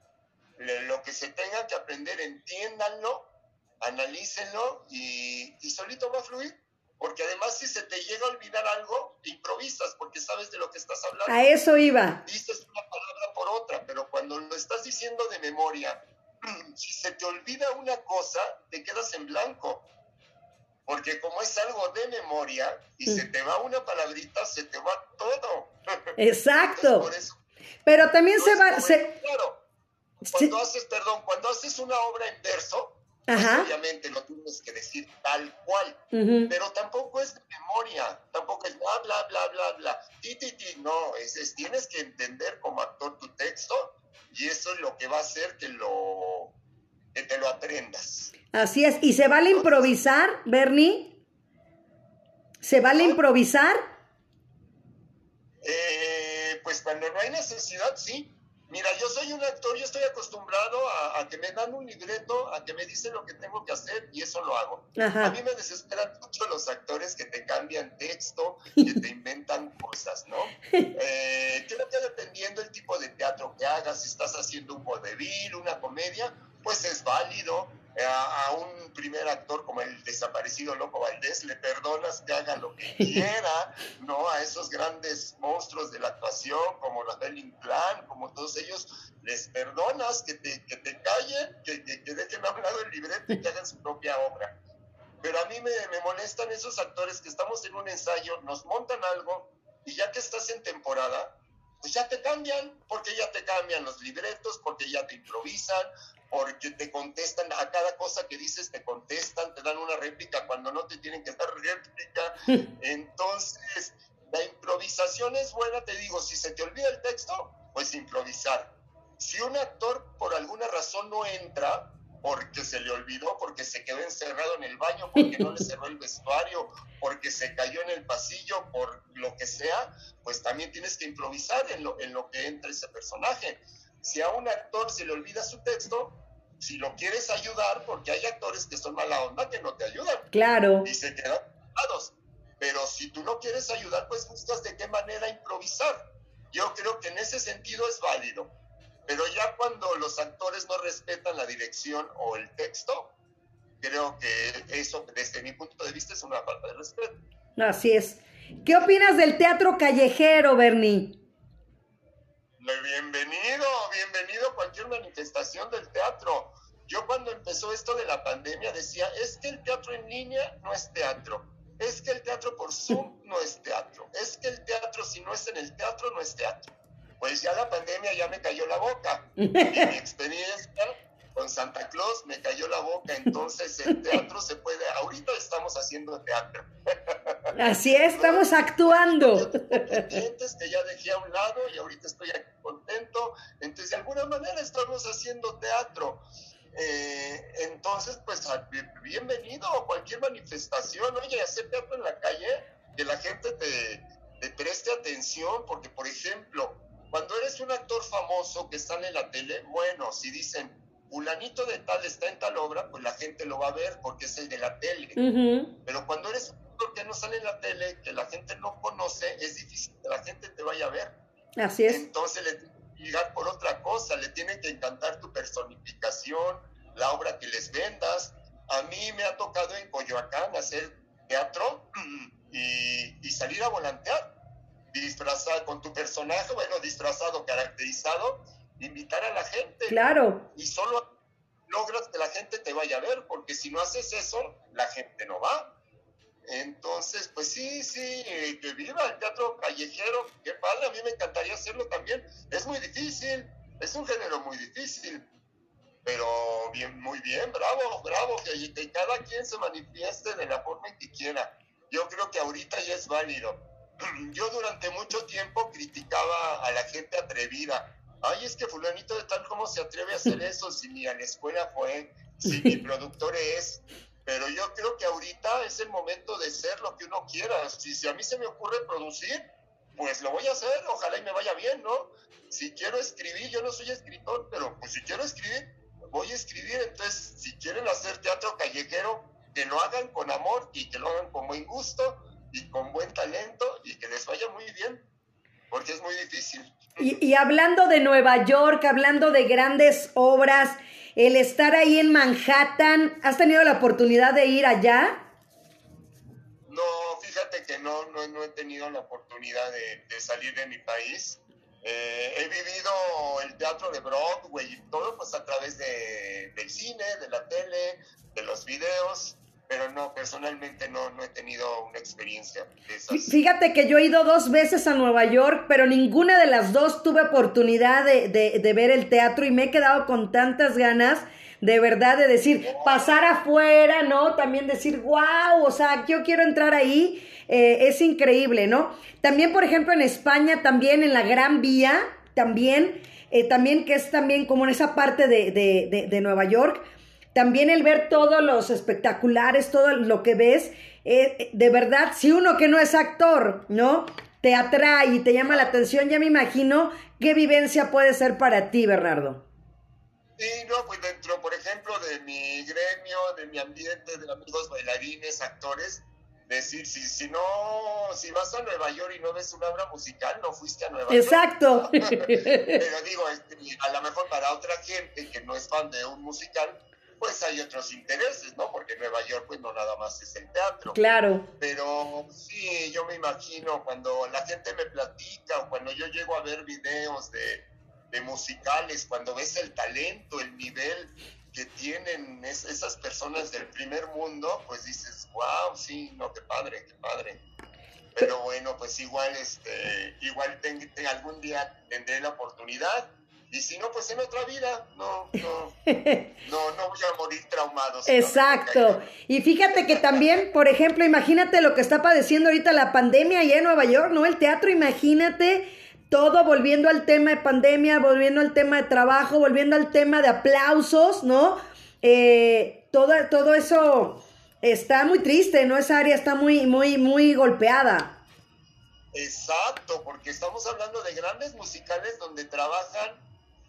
S3: Lo que se tenga que aprender, entiéndanlo, analícenlo y, y solito va a fluir. Porque además si se te llega a olvidar algo, improvisas porque sabes de lo que estás hablando.
S2: A eso iba.
S3: Dices una palabra por otra, pero cuando lo estás diciendo de memoria, si se te olvida una cosa, te quedas en blanco. Porque como es algo de memoria y se te va una palabrita, se te va todo.
S2: Exacto. Por eso, pero también se va... Se...
S3: Claro, cuando haces, perdón, cuando haces una obra en verso, obviamente lo tienes que decir tal cual, pero tampoco es de memoria, tampoco es bla, bla, bla, bla, bla, ti, ti, ti, no, es, tienes que entender como actor tu texto y eso es lo que va a hacer que lo que te lo aprendas.
S2: Así es, y se vale improvisar, Bernie, se vale improvisar.
S3: Eh, pues cuando no hay necesidad, sí. Mira, yo soy un actor, yo estoy acostumbrado a, que me dan un libreto, a que me dicen lo que tengo que hacer y eso lo hago. A mí me desesperan mucho los actores que te cambian texto, que te inventan cosas, ¿no? Eh, creo que dependiendo del tipo de teatro que hagas, si estás haciendo un vodevil, una comedia, pues es válido a, un primer actor como el desaparecido Loco Valdés, le perdonas que haga lo que quiera, ¿no? A esos grandes monstruos de la actuación, como los del Inclán, como todos ellos, les perdonas que te, que te callen, que, que, dejen hablado el libreto y que hagan su propia obra. Pero a mí me, me molestan esos actores que estamos en un ensayo, nos montan algo y ya que estás en temporada, pues ya te cambian, porque ya te cambian los libretos, porque ya te improvisan, porque te contestan a cada cosa que dices, te contestan, te dan una réplica cuando no te tienen que dar réplica. Entonces, la improvisación es buena, te digo, si se te olvida el texto, pues improvisar. Si un actor por alguna razón no entra, porque se le olvidó, porque se quedó encerrado en el baño, porque no le cerró el vestuario, porque se cayó en el pasillo, por lo que sea, pues también tienes que improvisar en lo, en lo que entra ese personaje si a un actor se le olvida su texto, si lo quieres ayudar, porque hay actores que son mala onda que no te ayudan.
S2: Claro.
S3: Y se quedan parados. Pero si tú no quieres ayudar, pues buscas de qué manera improvisar. Yo creo que en ese sentido es válido. Pero ya cuando los actores no respetan la dirección o el texto, creo que eso, desde mi punto de vista, es una falta de respeto.
S2: Así es. ¿Qué opinas del teatro callejero, Bernie?
S3: Bienvenido, bienvenido a cualquier manifestación del teatro. Yo cuando empezó esto de la pandemia decía, es que el teatro en línea no es teatro, es que el teatro por Zoom no es teatro, es que el teatro si no es en el teatro no es teatro. Pues ya la pandemia ya me cayó la boca. Y mi experiencia con Santa Claus me cayó la boca, entonces el teatro se puede, ahorita estamos haciendo teatro.
S2: Así es, estamos actuando.
S3: Pendientes que ya dejé a un lado y ahorita estoy aquí contento, entonces de alguna manera estamos haciendo teatro. Eh, entonces, pues bienvenido a cualquier manifestación, oye, hacer teatro en la calle, que la gente te, te preste atención, porque por ejemplo, famoso que sale en la tele, bueno, si dicen, fulanito de tal está en tal obra, pues la gente lo va a ver porque es el de la tele. Pero cuando eres un actor que no sale en la tele, que la gente no conoce, es difícil que la gente te vaya a ver.
S2: Así es.
S3: Entonces le tiene que llegar por otra cosa, le tiene que encantar tu personificación, la obra que les vendas. A mí me ha tocado en Coyoacán hacer teatro y, y salir a volantear, disfrazado con tu personaje, bueno, disfrazado, caracterizado, invitar a la gente.
S2: Claro.
S3: Y solo logras que la gente te vaya a ver, porque si no haces eso, la gente no va. Entonces, pues sí, sí, que viva el teatro callejero, qué padre, a mí me encantaría hacerlo también. Es muy difícil, es un género muy difícil, pero bien, muy bien, bravo, bravo, que, que cada quien se manifieste de la forma en que quiera. Yo creo que ahorita ya es válido. Yo durante mucho tiempo criticaba a la gente atrevida, ay, es que fulanito de tal, ¿cómo se atreve a hacer eso? Si ni a la escuela fue, si mi productor es. pero yo creo que ahorita es el momento de ser lo que uno quiera. Si, si a mí se me ocurre producir, pues lo voy a hacer, ojalá y me vaya bien, ¿no? Si quiero escribir, yo no soy escritor, pero pues si quiero escribir, voy a escribir. Entonces, si quieren hacer teatro callejero, que lo hagan con amor y que lo hagan con buen gusto y con buen talento y que les vaya muy bien, porque es muy difícil.
S2: Y, y hablando de Nueva York, hablando de grandes obras, el estar ahí en Manhattan, ¿has tenido la oportunidad de ir allá?
S3: No, fíjate que no, no, no he tenido la oportunidad de, de salir de mi país. Eh, he vivido el teatro de Broadway y todo pues a través de, del cine, de la tele, de los videos, pero no, personalmente no, he tenido una experiencia de esas.
S2: Fíjate que yo he ido dos veces a Nueva York, pero ninguna de las dos tuve oportunidad de, de, ver el teatro y me he quedado con tantas ganas de verdad de decir, pasar afuera, ¿no? También decir, wow, o sea, yo quiero entrar ahí, eh, es increíble, ¿no? También, por ejemplo, en España, también en la Gran Vía, también, eh, también que es también como en esa parte de, de, Nueva York, también el ver todos los espectaculares, todo lo que ves, eh, de verdad, si uno que no es actor, ¿no? Te atrae y te llama la atención, ya me imagino qué vivencia puede ser para ti, Bernardo.
S3: Sí, no, pues dentro, por ejemplo, de mi gremio, de mi ambiente, de amigos bailarines, actores, decir, si, si no, si vas a Nueva York y no ves una obra musical, no fuiste a Nueva
S2: Exacto.
S3: York. Exacto. Pero digo, este, a lo mejor para otra gente que no es fan de un musical, pues hay otros intereses, ¿no? Porque Nueva York, pues no nada más es el teatro.
S2: Claro.
S3: Pero sí, yo me imagino cuando la gente me platica o cuando yo llego a ver videos de de musicales, cuando ves el talento, el nivel que tienen es, esas personas del primer mundo, pues dices, wow, sí, no, qué padre, qué padre. Pero bueno, pues igual, este, igual ten, ten, algún día tendré la oportunidad. Y si no, pues en otra vida, no, no, no, no voy a morir traumado.
S2: Exacto. Y fíjate que también, por ejemplo, imagínate lo que está padeciendo ahorita la pandemia allá en Nueva York, ¿no? El teatro, imagínate todo volviendo al tema de pandemia, volviendo al tema de trabajo, volviendo al tema de aplausos, ¿no? Eh, todo, todo eso está muy triste, ¿no? Esa área está muy, muy, muy golpeada.
S3: Exacto, porque estamos hablando de grandes musicales donde trabajan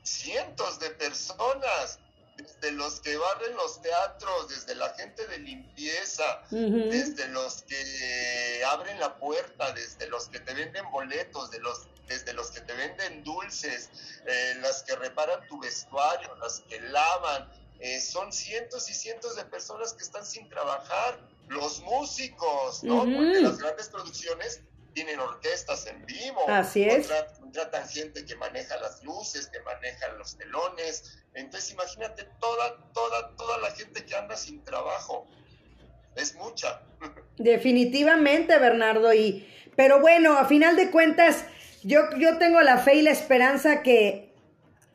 S3: cientos de personas, desde los que barren los teatros, desde la gente de limpieza, uh -huh. desde los que abren la puerta, desde los que te venden boletos, de los, desde los que te venden dulces, eh, las que reparan tu vestuario, las que lavan. Eh, son cientos y cientos de personas que están sin trabajar, los músicos, ¿no? Uh -huh. Porque las grandes producciones tienen orquestas en vivo,
S2: Así es.
S3: Contratan, contratan gente que maneja las luces, que maneja los telones. Entonces imagínate toda, toda, toda la gente que anda sin trabajo. Es mucha.
S2: Definitivamente, Bernardo. Y, pero bueno, a final de cuentas, yo, yo tengo la fe y la esperanza que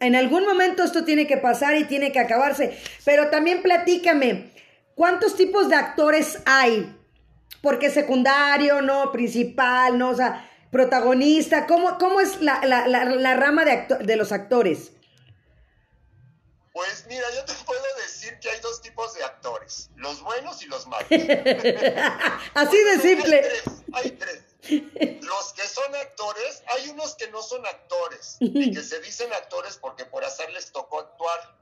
S2: en algún momento esto tiene que pasar y tiene que acabarse. Pero también platícame, ¿cuántos tipos de actores hay? porque secundario, no, principal, no, o sea, protagonista, ¿cómo, cómo es la, la, la, la rama de, acto de los actores?
S3: Pues mira, yo te puedo decir que hay dos tipos de actores, los buenos y los malos.
S2: Así de simple.
S3: Hay tres, hay tres. Los que son actores, hay unos que no son actores y que se dicen actores porque por hacer les tocó actuar.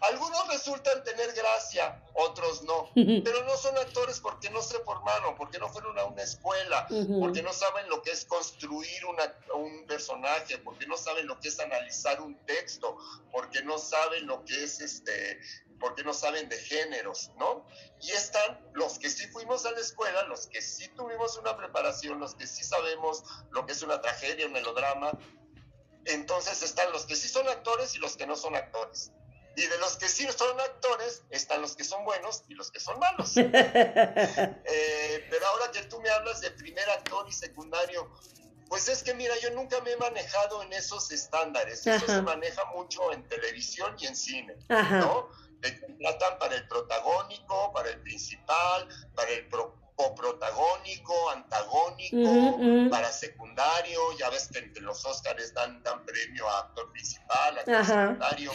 S3: Algunos resultan tener gracia, otros no, pero no son actores porque no se formaron, porque no fueron a una escuela, uh -huh. porque no saben lo que es construir una, un personaje, porque no saben lo que es analizar un texto, porque no saben lo que es este, porque no saben de géneros, ¿no? Y están los que sí fuimos a la escuela, los que sí tuvimos una preparación, los que sí sabemos lo que es una tragedia, un melodrama. Entonces están los que sí son actores y los que no son actores. Y de los que sí son actores, están los que son buenos y los que son malos. eh, pero ahora que tú me hablas de primer actor y secundario, pues es que mira, yo nunca me he manejado en esos estándares. Ajá. Eso se maneja mucho en televisión y en cine, Ajá. ¿no? Te contratan para el protagónico, para el principal, para el pro coprotagónico, antagónico, uh -huh. para secundario. Ya ves que entre los Óscares dan, dan premio a actor principal, actor Ajá. secundario.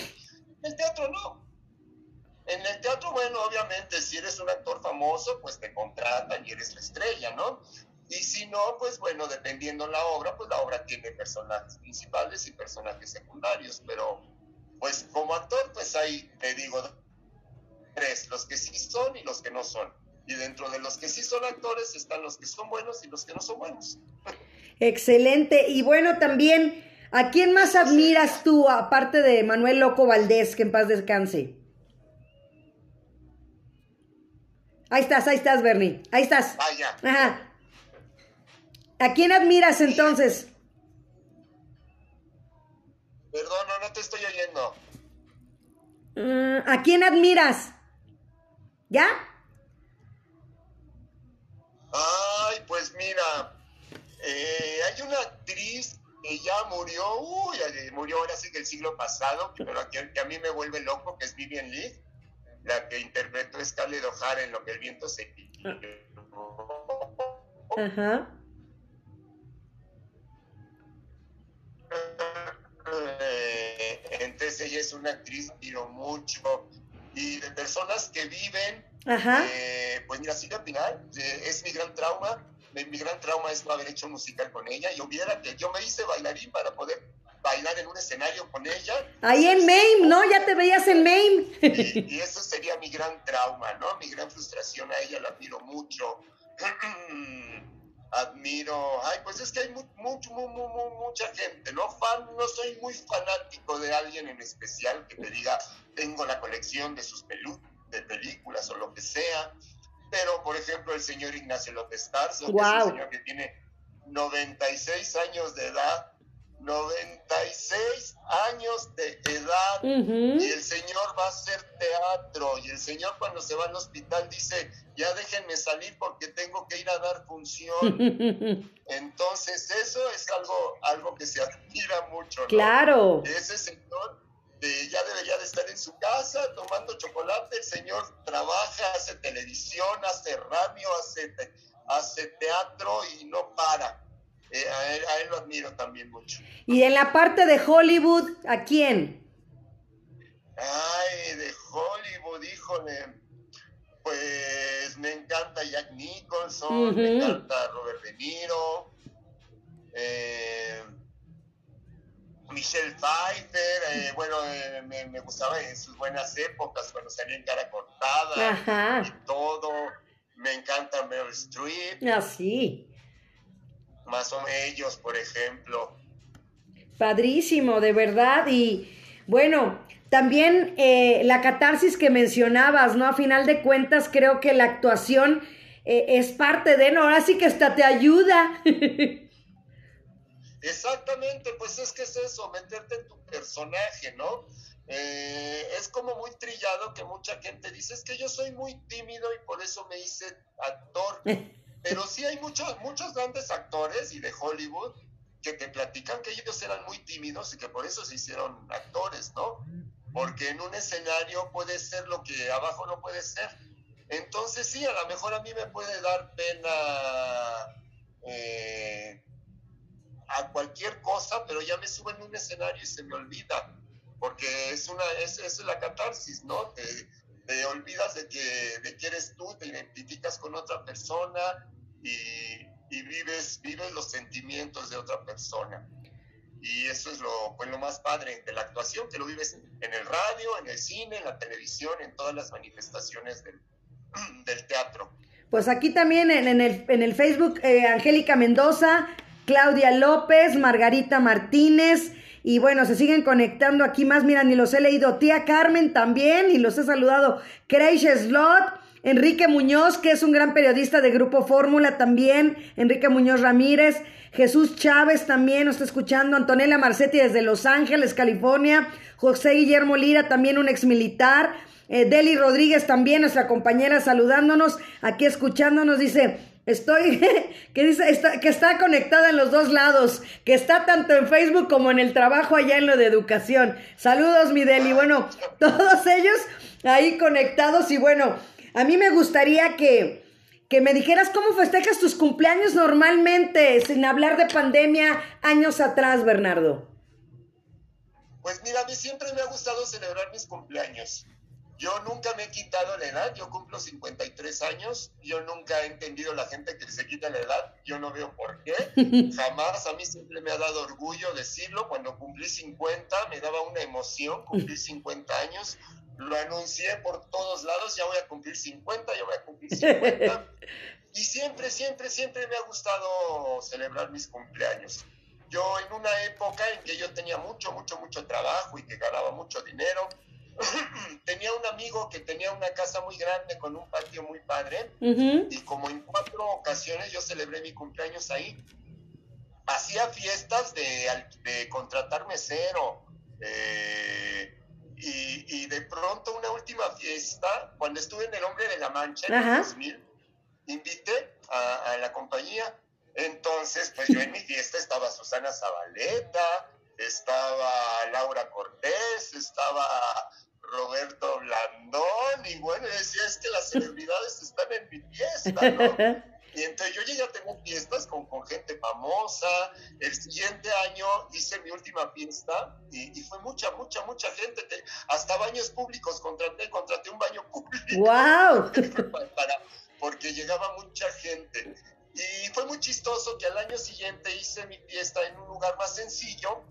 S3: El teatro no. En el teatro, bueno, obviamente, si eres un actor famoso, pues te contratan y eres la estrella, ¿no? Y si no, pues bueno, dependiendo la obra, pues la obra tiene personajes principales y personajes secundarios, pero pues como actor, pues hay, te digo, tres, los que sí son y los que no son. Y dentro de los que sí son actores están los que son buenos y los que no son buenos.
S2: Excelente. Y bueno, también, ¿a quién más admiras tú, aparte de Manuel Loco Valdés, que en paz descanse? Ahí estás, ahí estás, Bernie. Ahí estás.
S3: Vaya.
S2: Ajá. ¿A quién admiras entonces?
S3: Perdón, no, no te estoy oyendo.
S2: Mm, ¿A quién admiras? ¿Ya?
S3: Ay, pues mira, eh, hay una actriz que ya murió, uy, murió ahora sí que el siglo pasado, pero que, que a mí me vuelve loco, que es Vivian Lee, la que interpretó Scarlett O'Hara en Lo que el viento se...
S2: Ajá.
S3: Eh, entonces ella es una actriz, quiero mucho, y de personas que viven,
S2: Ajá.
S3: eh, pues mira, al final, eh, es mi gran trauma, mi, gran trauma es no haber hecho musical con ella, y hubiera que yo me hice bailarín para poder bailar en un escenario con ella.
S2: Ahí en MAME, ¿no? Ya te veías en MAME.
S3: Y, y eso sería mi gran trauma, ¿no? Mi gran frustración a ella, la admiro mucho. admiro, ay, pues es que hay mu mucho, mu mu mucha gente, ¿no? Fan, no soy muy fanático de alguien en especial que te diga, tengo la colección de sus pelu de películas o lo que sea, pero por ejemplo el señor Ignacio López Tarso,
S2: wow.
S3: que es un señor que tiene 96 años de edad, 96 años de edad
S2: uh -huh.
S3: y el señor va a hacer teatro y el señor cuando se va al hospital dice ya déjenme salir porque tengo que ir a dar función entonces eso es algo algo que se admira mucho ¿no?
S2: claro
S3: ese señor ya debería de estar en su casa tomando chocolate el señor trabaja hace televisión hace radio hace, te hace teatro y no para eh, a, él, a, él, lo admiro también mucho.
S2: ¿Y en la parte de Hollywood, a quién?
S3: Ay, de Hollywood, híjole. Pues me encanta Jack Nicholson, uh -huh. me encanta Robert De Niro, eh, Michelle Pfeiffer, eh, bueno, eh, me, me, gustaba en sus buenas épocas cuando salía en cara cortada
S2: Ajá.
S3: y todo. Me encanta Meryl Streep.
S2: Así. Ah,
S3: más o menos ellos, por ejemplo.
S2: Padrísimo, de verdad. Y bueno, también eh, la catarsis que mencionabas, ¿no? A final de cuentas, creo que la actuación es parte de, ¿no? Ahora sí que hasta te ayuda.
S3: Exactamente, pues es que es eso, meterte en tu personaje, ¿no? Eh, es como muy trillado que mucha gente dice, es que yo soy muy tímido y por eso me hice actor. Pero sí hay muchos, muchos grandes actores y de Hollywood que te platican que ellos eran muy tímidos y que por eso se hicieron actores, ¿no? Porque en un escenario puede ser lo que abajo no puede ser. Entonces sí, a lo mejor a mí me puede dar pena eh, a cualquier cosa, pero ya me subo en un escenario y se me olvida. Porque es una, es, es la catarsis, ¿no? Te, te olvidas de que, de que eres tú, te identificas con otra persona y, y, vives, vives los sentimientos de otra persona. Y eso es lo, pues, lo más padre de la actuación, que lo vives en el radio, en el cine, en la televisión, en todas las manifestaciones del, del teatro.
S2: Pues aquí también en, en, el, en el Facebook, eh, Angélica Mendoza, Claudia López, Margarita Martínez, y bueno, se siguen conectando aquí más. Mira, ni los he leído. Tía Carmen también. Y los he saludado. Creish Slot. Enrique Muñoz, que es un gran periodista de Grupo Fórmula también. Enrique Muñoz Ramírez. Jesús Chávez también nos está escuchando. Antonella Marcetti desde Los Ángeles, California. José Guillermo Lira, también un ex militar. Eh, Deli Rodríguez también, nuestra compañera, saludándonos. Aquí escuchándonos, dice. Estoy, que dice, está, que está conectada en los dos lados, que está tanto en Facebook como en el trabajo allá en lo de educación. Saludos, mi Deli. Bueno, todos ellos ahí conectados y bueno, a mí me gustaría que, que me dijeras cómo festejas tus cumpleaños normalmente, sin hablar de pandemia años atrás, Bernardo.
S3: Pues mira, a mí siempre me ha gustado celebrar mis cumpleaños. Yo nunca me he quitado la edad, yo cumplo 53 años, yo nunca he entendido la gente que se quita la edad, yo no veo por qué, jamás, a mí siempre me ha dado orgullo decirlo, cuando cumplí 50 me daba una emoción cumplir 50 años, lo anuncié por todos lados, ya voy a cumplir 50, ya voy a cumplir 50, y siempre, siempre, siempre me ha gustado celebrar mis cumpleaños. Yo en una época en que yo tenía mucho, mucho, mucho trabajo y que ganaba mucho dinero, tenía un amigo que tenía una casa muy grande con un patio muy padre y como en cuatro ocasiones yo celebré mi cumpleaños ahí, hacía fiestas de, de contratar mesero eh, y, de pronto una última fiesta, cuando estuve en El Hombre de la Mancha en el 2000, invité a, a la compañía. Entonces, pues yo en mi fiesta estaba Susana Zabaleta, estaba Laura Cortés, estaba Roberto Blandón, y bueno, decía, es que las celebridades están en mi fiesta, ¿no? Y entonces yo llegué a tener fiestas con, con gente famosa. El siguiente año hice mi última fiesta y, fue mucha, mucha, mucha gente. hasta baños públicos contraté, contraté un baño público.
S2: ¡Wow!
S3: Para, porque llegaba mucha gente. Y fue muy chistoso que al año siguiente hice mi fiesta en un lugar más sencillo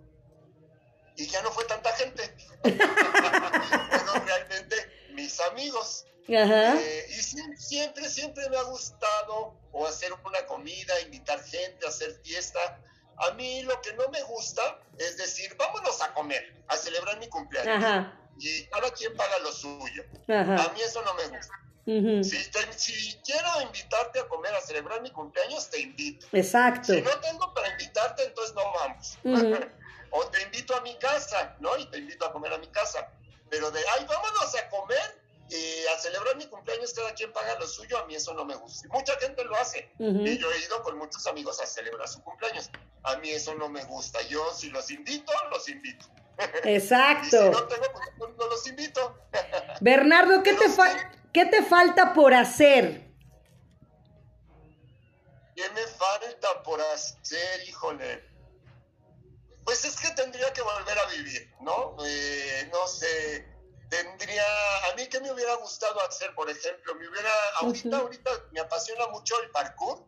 S3: y ya no fue tanta gente. Fueron realmente mis amigos. Eh, y siempre, siempre me ha gustado o hacer una comida, invitar gente, hacer fiesta. A mí lo que no me gusta es decir, vámonos a comer, a celebrar mi cumpleaños. Y cada quien paga lo suyo. A mí eso no me gusta. si, quiero invitarte a comer, a celebrar mi cumpleaños, te invito.
S2: Exacto.
S3: Si no tengo para invitarte, entonces no vamos. o te invito a mi casa, ¿no? Y te invito a comer a mi casa. Pero de, ay, vámonos a comer y a celebrar mi cumpleaños, cada quien paga lo suyo, a mí eso no me gusta. Mucha gente lo hace. Y yo he ido con muchos amigos a celebrar su cumpleaños. A mí eso no me gusta. Yo, si los invito, los invito.
S2: Exacto.
S3: si no tengo, pues no los invito.
S2: Bernardo, ¿qué te, ¿qué te falta por hacer?
S3: ¿Qué me falta por hacer, híjole? Pues es que tendría que volver a vivir, ¿no? Eh, no sé, tendría, a mí que me hubiera gustado hacer, por ejemplo, me hubiera, ahorita, ahorita me apasiona mucho el parkour.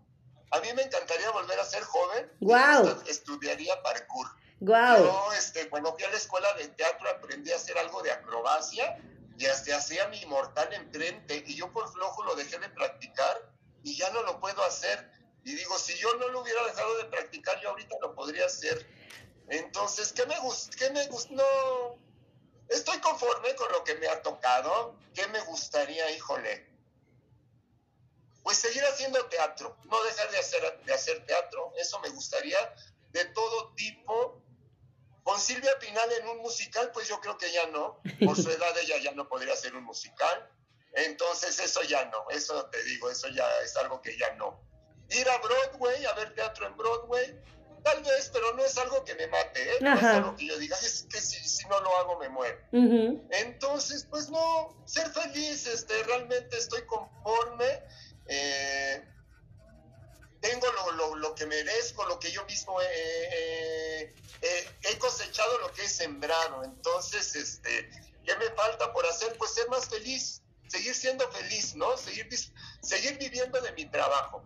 S3: A mí me encantaría volver a ser joven.
S2: Wow.
S3: estudiaría parkour.
S2: Wow.
S3: Yo, este, cuando fui a la escuela de teatro aprendí a hacer algo de acrobacia y hasta hacía mi mortal enfrente y yo por flojo lo dejé de practicar y ya no lo puedo hacer. Y digo, si yo no lo hubiera dejado de practicar, yo ahorita lo podría hacer. Entonces, ¿qué me gusta? ¿Qué me gusta? No, estoy conforme con lo que me ha tocado. ¿Qué me gustaría, híjole? Pues seguir haciendo teatro, no dejar de hacer, de hacer teatro, eso me gustaría, de todo tipo. Con Silvia Pinal en un musical, pues yo creo que ya no, por su edad ella ya no podría hacer un musical, entonces eso ya no, eso te digo, eso ya es algo que ya no. Ir a Broadway, a ver teatro en Broadway, Tal vez, pero no es algo que me mate, ¿eh? No es algo que yo diga, es que si, si no lo hago me muero. Entonces, pues no, ser feliz, este, realmente estoy conforme. Eh, tengo lo, lo, lo, que merezco, lo que yo mismo he, he cosechado, lo que he sembrado. Entonces, este, ¿qué me falta por hacer? Pues ser más feliz, seguir siendo feliz, ¿no? Seguir, seguir viviendo de mi trabajo.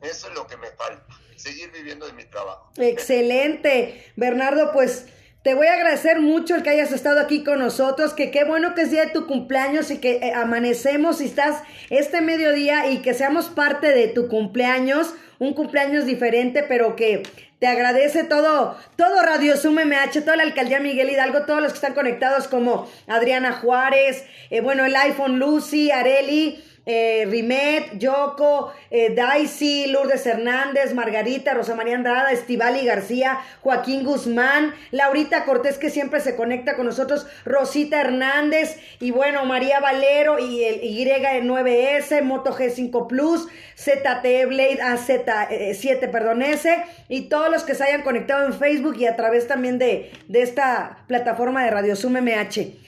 S3: Eso es lo que me falta seguir viviendo de mi trabajo.
S2: Excelente. Bernardo, pues te voy a agradecer mucho el que hayas estado aquí con nosotros, que qué bueno que es día de tu cumpleaños y que eh, amanecemos y estás este mediodía y que seamos parte de tu cumpleaños, un cumpleaños diferente, pero que te agradece todo, todo Radio Zoom MH, toda la alcaldía Miguel Hidalgo, todos los que están conectados como Adriana Juárez, eh, bueno, el iPhone Lucy, Areli, eh, Rimet, Yoko, eh, Daisy, Lourdes Hernández, Margarita, Rosa María Andrada, Estivali García, Joaquín Guzmán, Laurita Cortés que siempre se conecta con nosotros, Rosita Hernández y bueno, María Valero y el Y9S, Moto G5 Plus, ZT Blade AZ7, eh, perdón, S y todos los que se hayan conectado en Facebook y a través también de, de esta plataforma de Radio Zoom MH.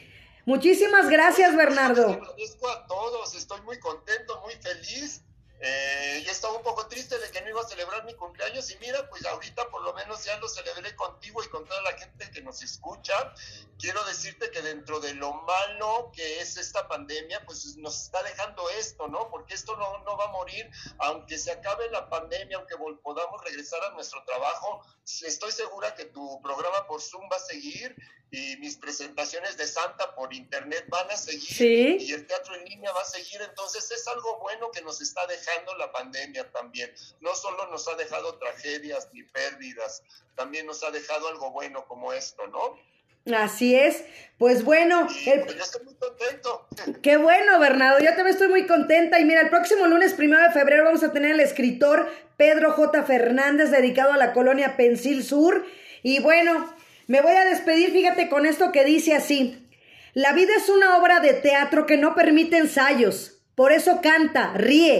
S2: Muchísimas gracias, Bernardo.
S3: agradezco a todos, estoy muy contento, muy feliz. Eh, y estaba un poco triste de que no iba a celebrar mi cumpleaños y mira, pues ahorita por lo menos ya lo celebré contigo y con toda la gente que nos escucha. Quiero decirte que dentro de lo malo que es esta pandemia, pues nos está dejando esto, ¿no? Porque esto no, no va a morir, aunque se acabe la pandemia, aunque podamos regresar a nuestro trabajo, estoy segura que tu programa por Zoom va a seguir y mis presentaciones de Santa por internet van a seguir y el teatro en línea va a seguir. Entonces es algo bueno que nos está dejando la pandemia también. No solo nos ha dejado tragedias ni pérdidas, también nos ha dejado algo bueno como esto, ¿no?
S2: Así es. Pues bueno.
S3: Pues, yo estoy muy contento.
S2: Qué bueno, Bernardo. Yo también estoy muy contenta. Y mira, el próximo lunes primero de febrero vamos a tener al escritor Pedro J. Fernández, dedicado a la colonia Pensil Sur. Y bueno, me voy a despedir, fíjate, con esto que dice así. La vida es una obra de teatro que no permite ensayos. Por eso canta, ríe,